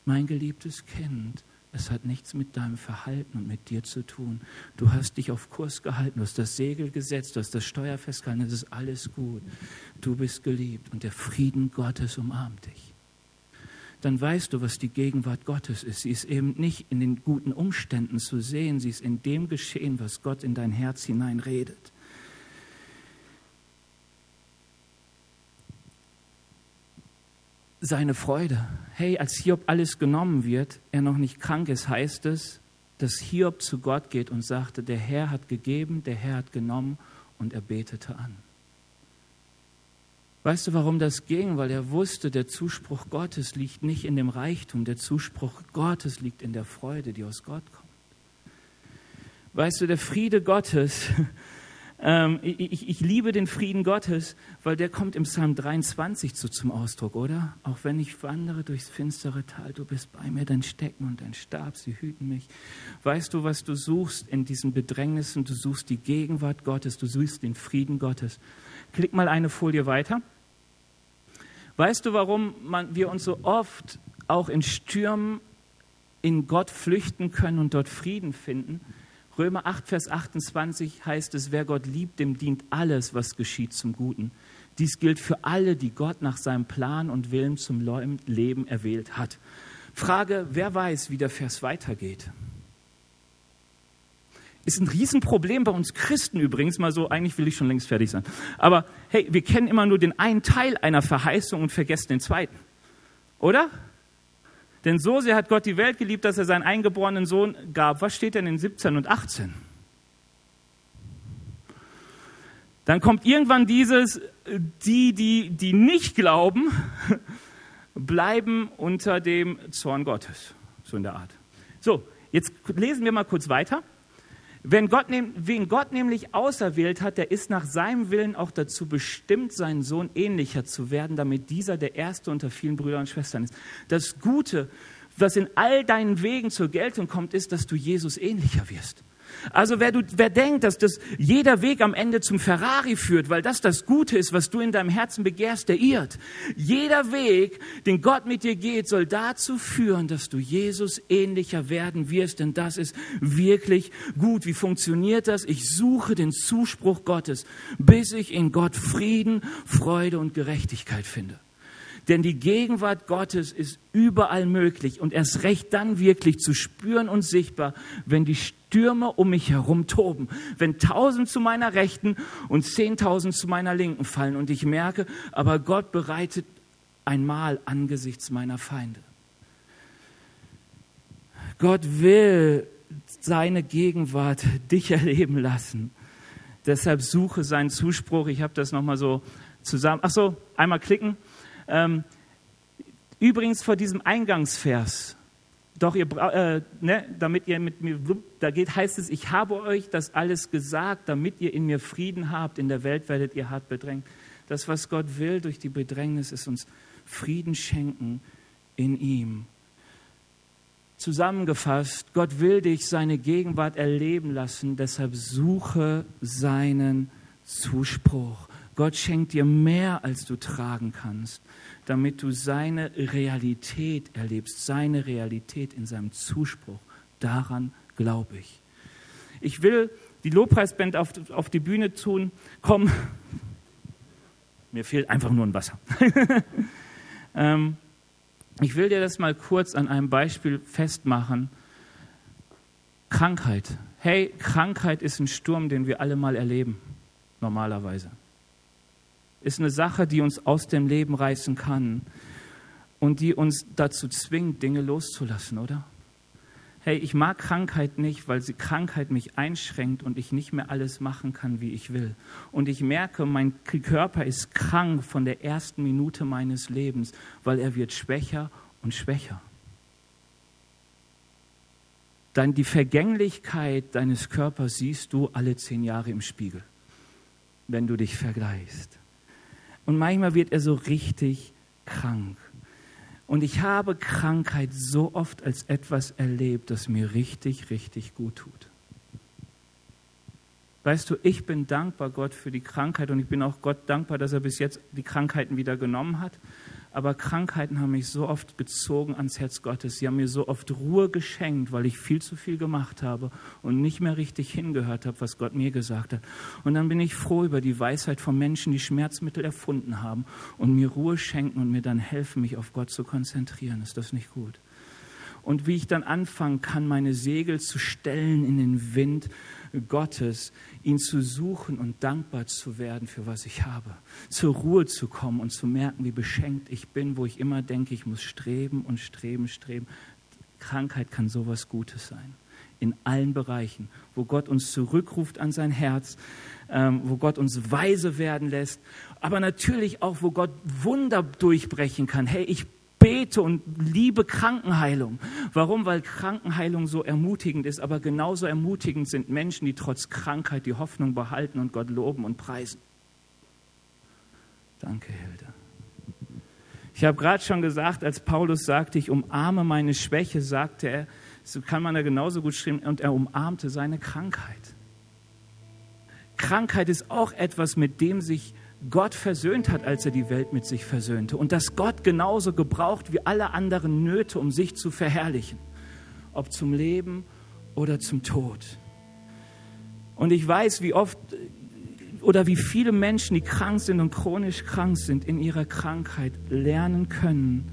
mein geliebtes Kind, es hat nichts mit deinem Verhalten und mit dir zu tun. Du hast dich auf Kurs gehalten, du hast das Segel gesetzt, du hast das Steuer festgehalten, es ist alles gut. Du bist geliebt und der Frieden Gottes umarmt dich. Dann weißt du, was die Gegenwart Gottes ist. Sie ist eben nicht in den guten Umständen zu sehen, sie ist in dem Geschehen, was Gott in dein Herz hineinredet. seine Freude. Hey, als Hiob alles genommen wird, er noch nicht krank ist, heißt es, dass Hiob zu Gott geht und sagte, der Herr hat gegeben, der Herr hat genommen und er betete an. Weißt du, warum das ging? Weil er wusste, der Zuspruch Gottes liegt nicht in dem Reichtum, der Zuspruch Gottes liegt in der Freude, die aus Gott kommt. Weißt du, der Friede Gottes *laughs* ähm, ich, ich, liebe den Frieden Gottes, weil der kommt im Psalm 23 so zum Ausdruck, oder? Auch wenn ich wandere durchs finstere Tal, du bist bei mir, dein Stecken und dein Stab, sie hüten mich. Weißt du, was du suchst in diesen Bedrängnissen? Du suchst die Gegenwart Gottes, du suchst den Frieden Gottes. Klick mal eine Folie weiter. Weißt du, warum man, wir uns so oft auch in Stürmen in Gott flüchten können und dort Frieden finden? Römer 8, Vers 28 heißt es, wer Gott liebt, dem dient alles, was geschieht zum Guten. Dies gilt für alle, die Gott nach seinem Plan und Willen zum Leben erwählt hat. Frage, wer weiß, wie der Vers weitergeht? Ist ein Riesenproblem bei uns Christen übrigens, mal so, eigentlich will ich schon längst fertig sein. Aber hey, wir kennen immer nur den einen Teil einer Verheißung und vergessen den zweiten. Oder? Denn so sehr hat Gott die Welt geliebt, dass er seinen eingeborenen Sohn gab. Was steht denn in 17 und 18? Dann kommt irgendwann dieses, die, die, die nicht glauben, *laughs* bleiben unter dem Zorn Gottes. So in der Art. So, jetzt lesen wir mal kurz weiter. Wenn Gott, wen Gott nämlich auserwählt hat, der ist nach seinem Willen auch dazu bestimmt, seinen Sohn ähnlicher zu werden, damit dieser der Erste unter vielen Brüdern und Schwestern ist. Das Gute, was in all deinen Wegen zur Geltung kommt, ist, dass du Jesus ähnlicher wirst. Also wer, du, wer denkt, dass das jeder Weg am Ende zum Ferrari führt, weil das das Gute ist, was du in deinem Herzen begehrst, der irrt. Jeder Weg, den Gott mit dir geht, soll dazu führen, dass du Jesus ähnlicher werden wirst, denn das ist wirklich gut. Wie funktioniert das? Ich suche den Zuspruch Gottes, bis ich in Gott Frieden, Freude und Gerechtigkeit finde. Denn die Gegenwart Gottes ist überall möglich und erst recht dann wirklich zu spüren und sichtbar, wenn die Stürme um mich herum toben, wenn tausend zu meiner Rechten und zehntausend zu meiner Linken fallen und ich merke, aber Gott bereitet ein Mahl angesichts meiner Feinde. Gott will seine Gegenwart *laughs* dich erleben lassen. Deshalb suche seinen Zuspruch. Ich habe das nochmal so zusammen. Ach so, einmal klicken. Ähm, übrigens vor diesem Eingangsvers, doch ihr, äh, ne, damit ihr mit mir, da geht, heißt es, ich habe euch das alles gesagt, damit ihr in mir Frieden habt. In der Welt werdet ihr hart bedrängt. Das, was Gott will durch die Bedrängnis, ist uns Frieden schenken in ihm. Zusammengefasst, Gott will dich seine Gegenwart erleben lassen, deshalb suche seinen Zuspruch. Gott schenkt dir mehr, als du tragen kannst, damit du seine Realität erlebst, seine Realität in seinem Zuspruch. Daran glaube ich. Ich will die Lobpreisband auf, auf die Bühne tun. Komm, *laughs* mir fehlt einfach nur ein Wasser. *laughs* ähm, ich will dir das mal kurz an einem Beispiel festmachen. Krankheit. Hey, Krankheit ist ein Sturm, den wir alle mal erleben, normalerweise ist eine Sache, die uns aus dem Leben reißen kann und die uns dazu zwingt, Dinge loszulassen, oder? Hey, ich mag Krankheit nicht, weil sie Krankheit mich einschränkt und ich nicht mehr alles machen kann, wie ich will. Und ich merke, mein Körper ist krank von der ersten Minute meines Lebens, weil er wird schwächer und schwächer. Dann die Vergänglichkeit deines Körpers siehst du alle zehn Jahre im Spiegel, wenn du dich vergleichst. Und manchmal wird er so richtig krank. Und ich habe Krankheit so oft als etwas erlebt, das mir richtig, richtig gut tut. Weißt du, ich bin dankbar Gott für die Krankheit und ich bin auch Gott dankbar, dass er bis jetzt die Krankheiten wieder genommen hat. Aber Krankheiten haben mich so oft gezogen ans Herz Gottes. Sie haben mir so oft Ruhe geschenkt, weil ich viel zu viel gemacht habe und nicht mehr richtig hingehört habe, was Gott mir gesagt hat. Und dann bin ich froh über die Weisheit von Menschen, die Schmerzmittel erfunden haben und mir Ruhe schenken und mir dann helfen, mich auf Gott zu konzentrieren. Ist das nicht gut? Und wie ich dann anfangen kann, meine Segel zu stellen in den Wind Gottes, ihn zu suchen und dankbar zu werden für was ich habe, zur Ruhe zu kommen und zu merken, wie beschenkt ich bin, wo ich immer denke, ich muss streben und streben, streben. Krankheit kann sowas Gutes sein. In allen Bereichen, wo Gott uns zurückruft an sein Herz, ähm, wo Gott uns weise werden lässt, aber natürlich auch, wo Gott Wunder durchbrechen kann. Hey, ich bete und liebe Krankenheilung. Warum? Weil Krankenheilung so ermutigend ist, aber genauso ermutigend sind Menschen, die trotz Krankheit die Hoffnung behalten und Gott loben und preisen. Danke, Hilde. Ich habe gerade schon gesagt, als Paulus sagte, ich umarme meine Schwäche, sagte er, so kann man da genauso gut schreiben, und er umarmte seine Krankheit. Krankheit ist auch etwas, mit dem sich Gott versöhnt hat, als er die Welt mit sich versöhnte. Und dass Gott genauso gebraucht wie alle anderen Nöte, um sich zu verherrlichen. Ob zum Leben oder zum Tod. Und ich weiß, wie oft oder wie viele Menschen, die krank sind und chronisch krank sind, in ihrer Krankheit lernen können,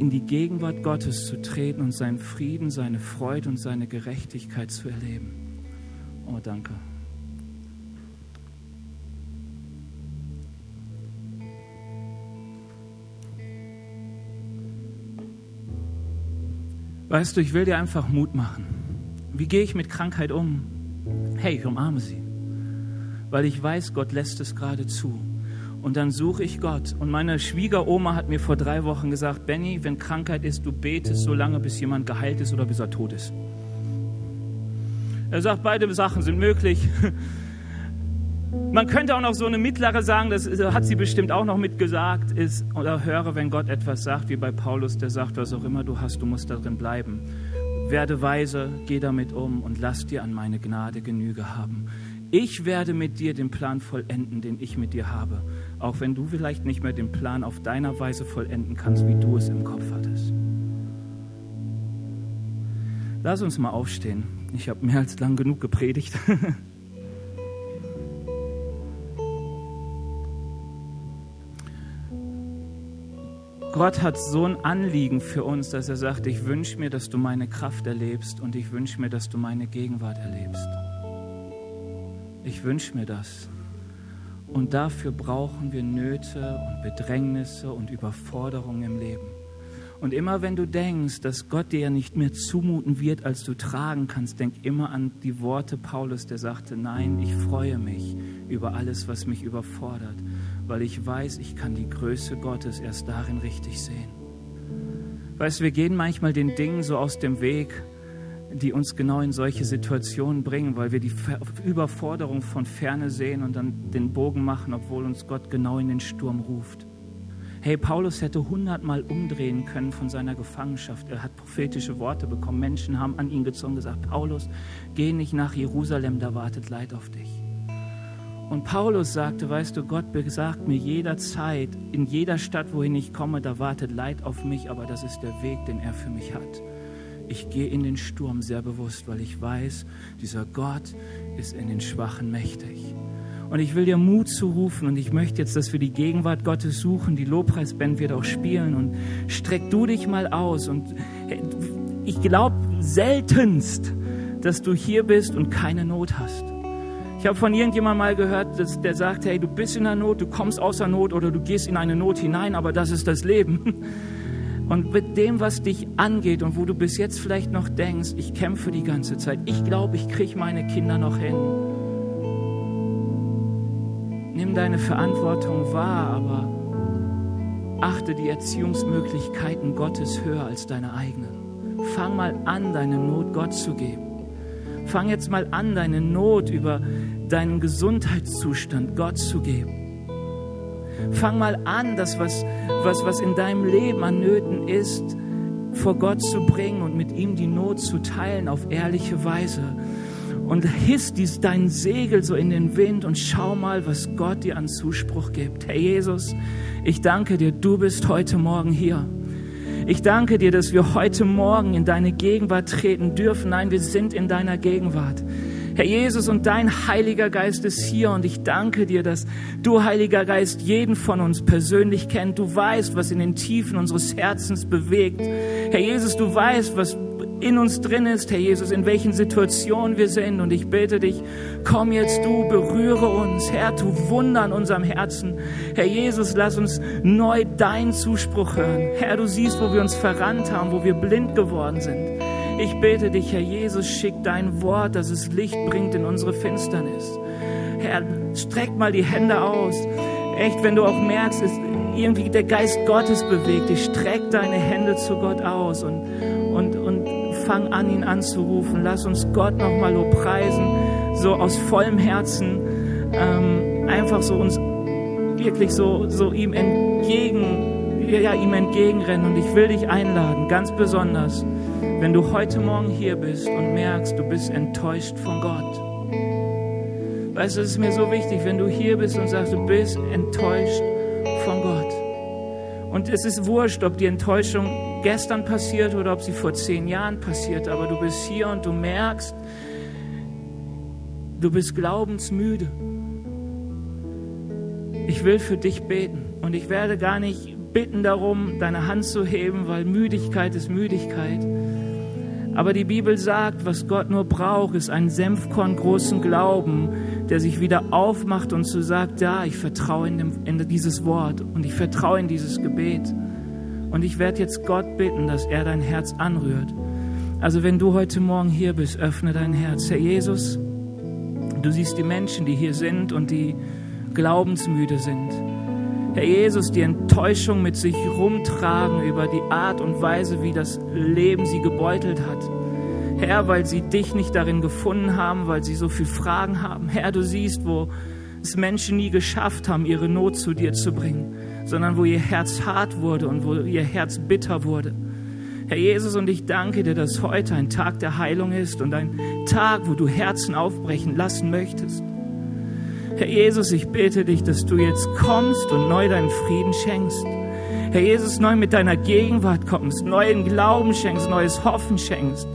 in die Gegenwart Gottes zu treten und seinen Frieden, seine Freude und seine Gerechtigkeit zu erleben. Oh, danke. Weißt du, ich will dir einfach Mut machen. Wie gehe ich mit Krankheit um? Hey, ich umarme sie, weil ich weiß, Gott lässt es gerade zu. Und dann suche ich Gott. Und meine Schwiegeroma hat mir vor drei Wochen gesagt, Benny, wenn Krankheit ist, du betest so lange, bis jemand geheilt ist oder bis er tot ist. Er sagt, beide Sachen sind möglich. *laughs* Man könnte auch noch so eine mittlere sagen, das hat sie bestimmt auch noch mitgesagt, ist, oder höre, wenn Gott etwas sagt, wie bei Paulus, der sagt, was auch immer du hast, du musst darin bleiben. Werde weise, geh damit um und lass dir an meine Gnade Genüge haben. Ich werde mit dir den Plan vollenden, den ich mit dir habe, auch wenn du vielleicht nicht mehr den Plan auf deiner Weise vollenden kannst, wie du es im Kopf hattest. Lass uns mal aufstehen. Ich habe mehr als lang genug gepredigt. *laughs* Gott hat so ein Anliegen für uns, dass er sagt, ich wünsche mir, dass du meine Kraft erlebst und ich wünsche mir, dass du meine Gegenwart erlebst. Ich wünsche mir das. Und dafür brauchen wir Nöte und Bedrängnisse und Überforderungen im Leben. Und immer wenn du denkst, dass Gott dir nicht mehr zumuten wird, als du tragen kannst, denk immer an die Worte Paulus, der sagte, nein, ich freue mich über alles, was mich überfordert weil ich weiß, ich kann die Größe Gottes erst darin richtig sehen. Weißt du, wir gehen manchmal den Dingen so aus dem Weg, die uns genau in solche Situationen bringen, weil wir die Überforderung von ferne sehen und dann den Bogen machen, obwohl uns Gott genau in den Sturm ruft. Hey, Paulus hätte hundertmal umdrehen können von seiner Gefangenschaft. Er hat prophetische Worte bekommen. Menschen haben an ihn gezogen und gesagt, Paulus, geh nicht nach Jerusalem, da wartet Leid auf dich. Und Paulus sagte, weißt du, Gott besagt mir jederzeit, in jeder Stadt, wohin ich komme, da wartet Leid auf mich, aber das ist der Weg, den er für mich hat. Ich gehe in den Sturm sehr bewusst, weil ich weiß, dieser Gott ist in den Schwachen mächtig. Und ich will dir Mut zurufen und ich möchte jetzt, dass wir die Gegenwart Gottes suchen. Die Lobpreisband wird auch spielen und streck du dich mal aus. Und ich glaube seltenst, dass du hier bist und keine Not hast. Ich habe von irgendjemandem mal gehört, dass, der sagt, hey, du bist in der Not, du kommst aus der Not oder du gehst in eine Not hinein, aber das ist das Leben. *laughs* Und mit dem, was dich angeht und wo du bis jetzt vielleicht noch denkst, ich kämpfe die ganze Zeit, ich glaube, ich kriege meine Kinder noch hin. Nimm deine Verantwortung wahr, aber achte die Erziehungsmöglichkeiten Gottes höher als deine eigenen. Fang mal an, deine Not Gott zu geben. Fang jetzt mal an, deine Not über deinen Gesundheitszustand Gott zu geben. Fang mal an, das, was, was, was in deinem Leben an Nöten ist, vor Gott zu bringen und mit ihm die Not zu teilen auf ehrliche Weise. Und hiss dies, dein Segel so in den Wind und schau mal, was Gott dir an Zuspruch gibt. Herr Jesus, ich danke dir, du bist heute Morgen hier. Ich danke dir, dass wir heute Morgen in deine Gegenwart treten dürfen. Nein, wir sind in deiner Gegenwart. Herr Jesus, und dein Heiliger Geist ist hier und ich danke dir, dass du, Heiliger Geist, jeden von uns persönlich kennt. Du weißt, was in den Tiefen unseres Herzens bewegt. Herr Jesus, du weißt, was in uns drin ist, Herr Jesus, in welchen Situationen wir sind. Und ich bete dich, komm jetzt du, berühre uns, Herr, tu Wunder an unserem Herzen. Herr Jesus, lass uns neu deinen Zuspruch hören. Herr, du siehst, wo wir uns verrannt haben, wo wir blind geworden sind. Ich bete dich, Herr Jesus, schick dein Wort, dass es Licht bringt in unsere Finsternis. Herr, streck mal die Hände aus. Echt, wenn du auch merkst, ist irgendwie der Geist Gottes bewegt dich, streck deine Hände zu Gott aus und, fang an, ihn anzurufen. Lass uns Gott nochmal preisen, so aus vollem Herzen, ähm, einfach so uns wirklich so, so ihm entgegen, ja, ihm entgegenrennen. Und ich will dich einladen, ganz besonders, wenn du heute Morgen hier bist und merkst, du bist enttäuscht von Gott. Weißt du, es ist mir so wichtig, wenn du hier bist und sagst, du bist enttäuscht von Gott. Und es ist wurscht, ob die Enttäuschung gestern passiert oder ob sie vor zehn Jahren passiert, aber du bist hier und du merkst, du bist glaubensmüde. Ich will für dich beten und ich werde gar nicht bitten darum, deine Hand zu heben, weil Müdigkeit ist Müdigkeit. Aber die Bibel sagt, was Gott nur braucht, ist ein Senfkorn großen Glauben, der sich wieder aufmacht und so sagt, ja, ich vertraue in, dem, in dieses Wort und ich vertraue in dieses Gebet. Und ich werde jetzt Gott bitten, dass er dein Herz anrührt. Also wenn du heute Morgen hier bist, öffne dein Herz. Herr Jesus, du siehst die Menschen, die hier sind und die glaubensmüde sind. Herr Jesus, die Enttäuschung mit sich rumtragen über die Art und Weise, wie das Leben sie gebeutelt hat. Herr, weil sie dich nicht darin gefunden haben, weil sie so viele Fragen haben. Herr, du siehst, wo es Menschen nie geschafft haben, ihre Not zu dir zu bringen sondern wo ihr Herz hart wurde und wo ihr Herz bitter wurde. Herr Jesus, und ich danke dir, dass heute ein Tag der Heilung ist und ein Tag, wo du Herzen aufbrechen lassen möchtest. Herr Jesus, ich bete dich, dass du jetzt kommst und neu deinen Frieden schenkst. Herr Jesus, neu mit deiner Gegenwart kommst, neuen Glauben schenkst, neues Hoffen schenkst.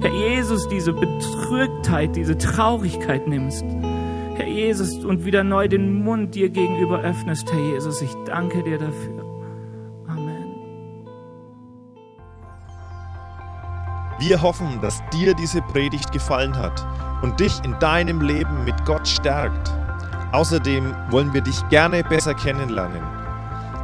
Herr Jesus, diese Betrügtheit, diese Traurigkeit nimmst. Jesus, und wieder neu den Mund dir gegenüber öffnest, Herr Jesus. Ich danke dir dafür. Amen. Wir hoffen, dass dir diese Predigt gefallen hat und dich in deinem Leben mit Gott stärkt. Außerdem wollen wir dich gerne besser kennenlernen.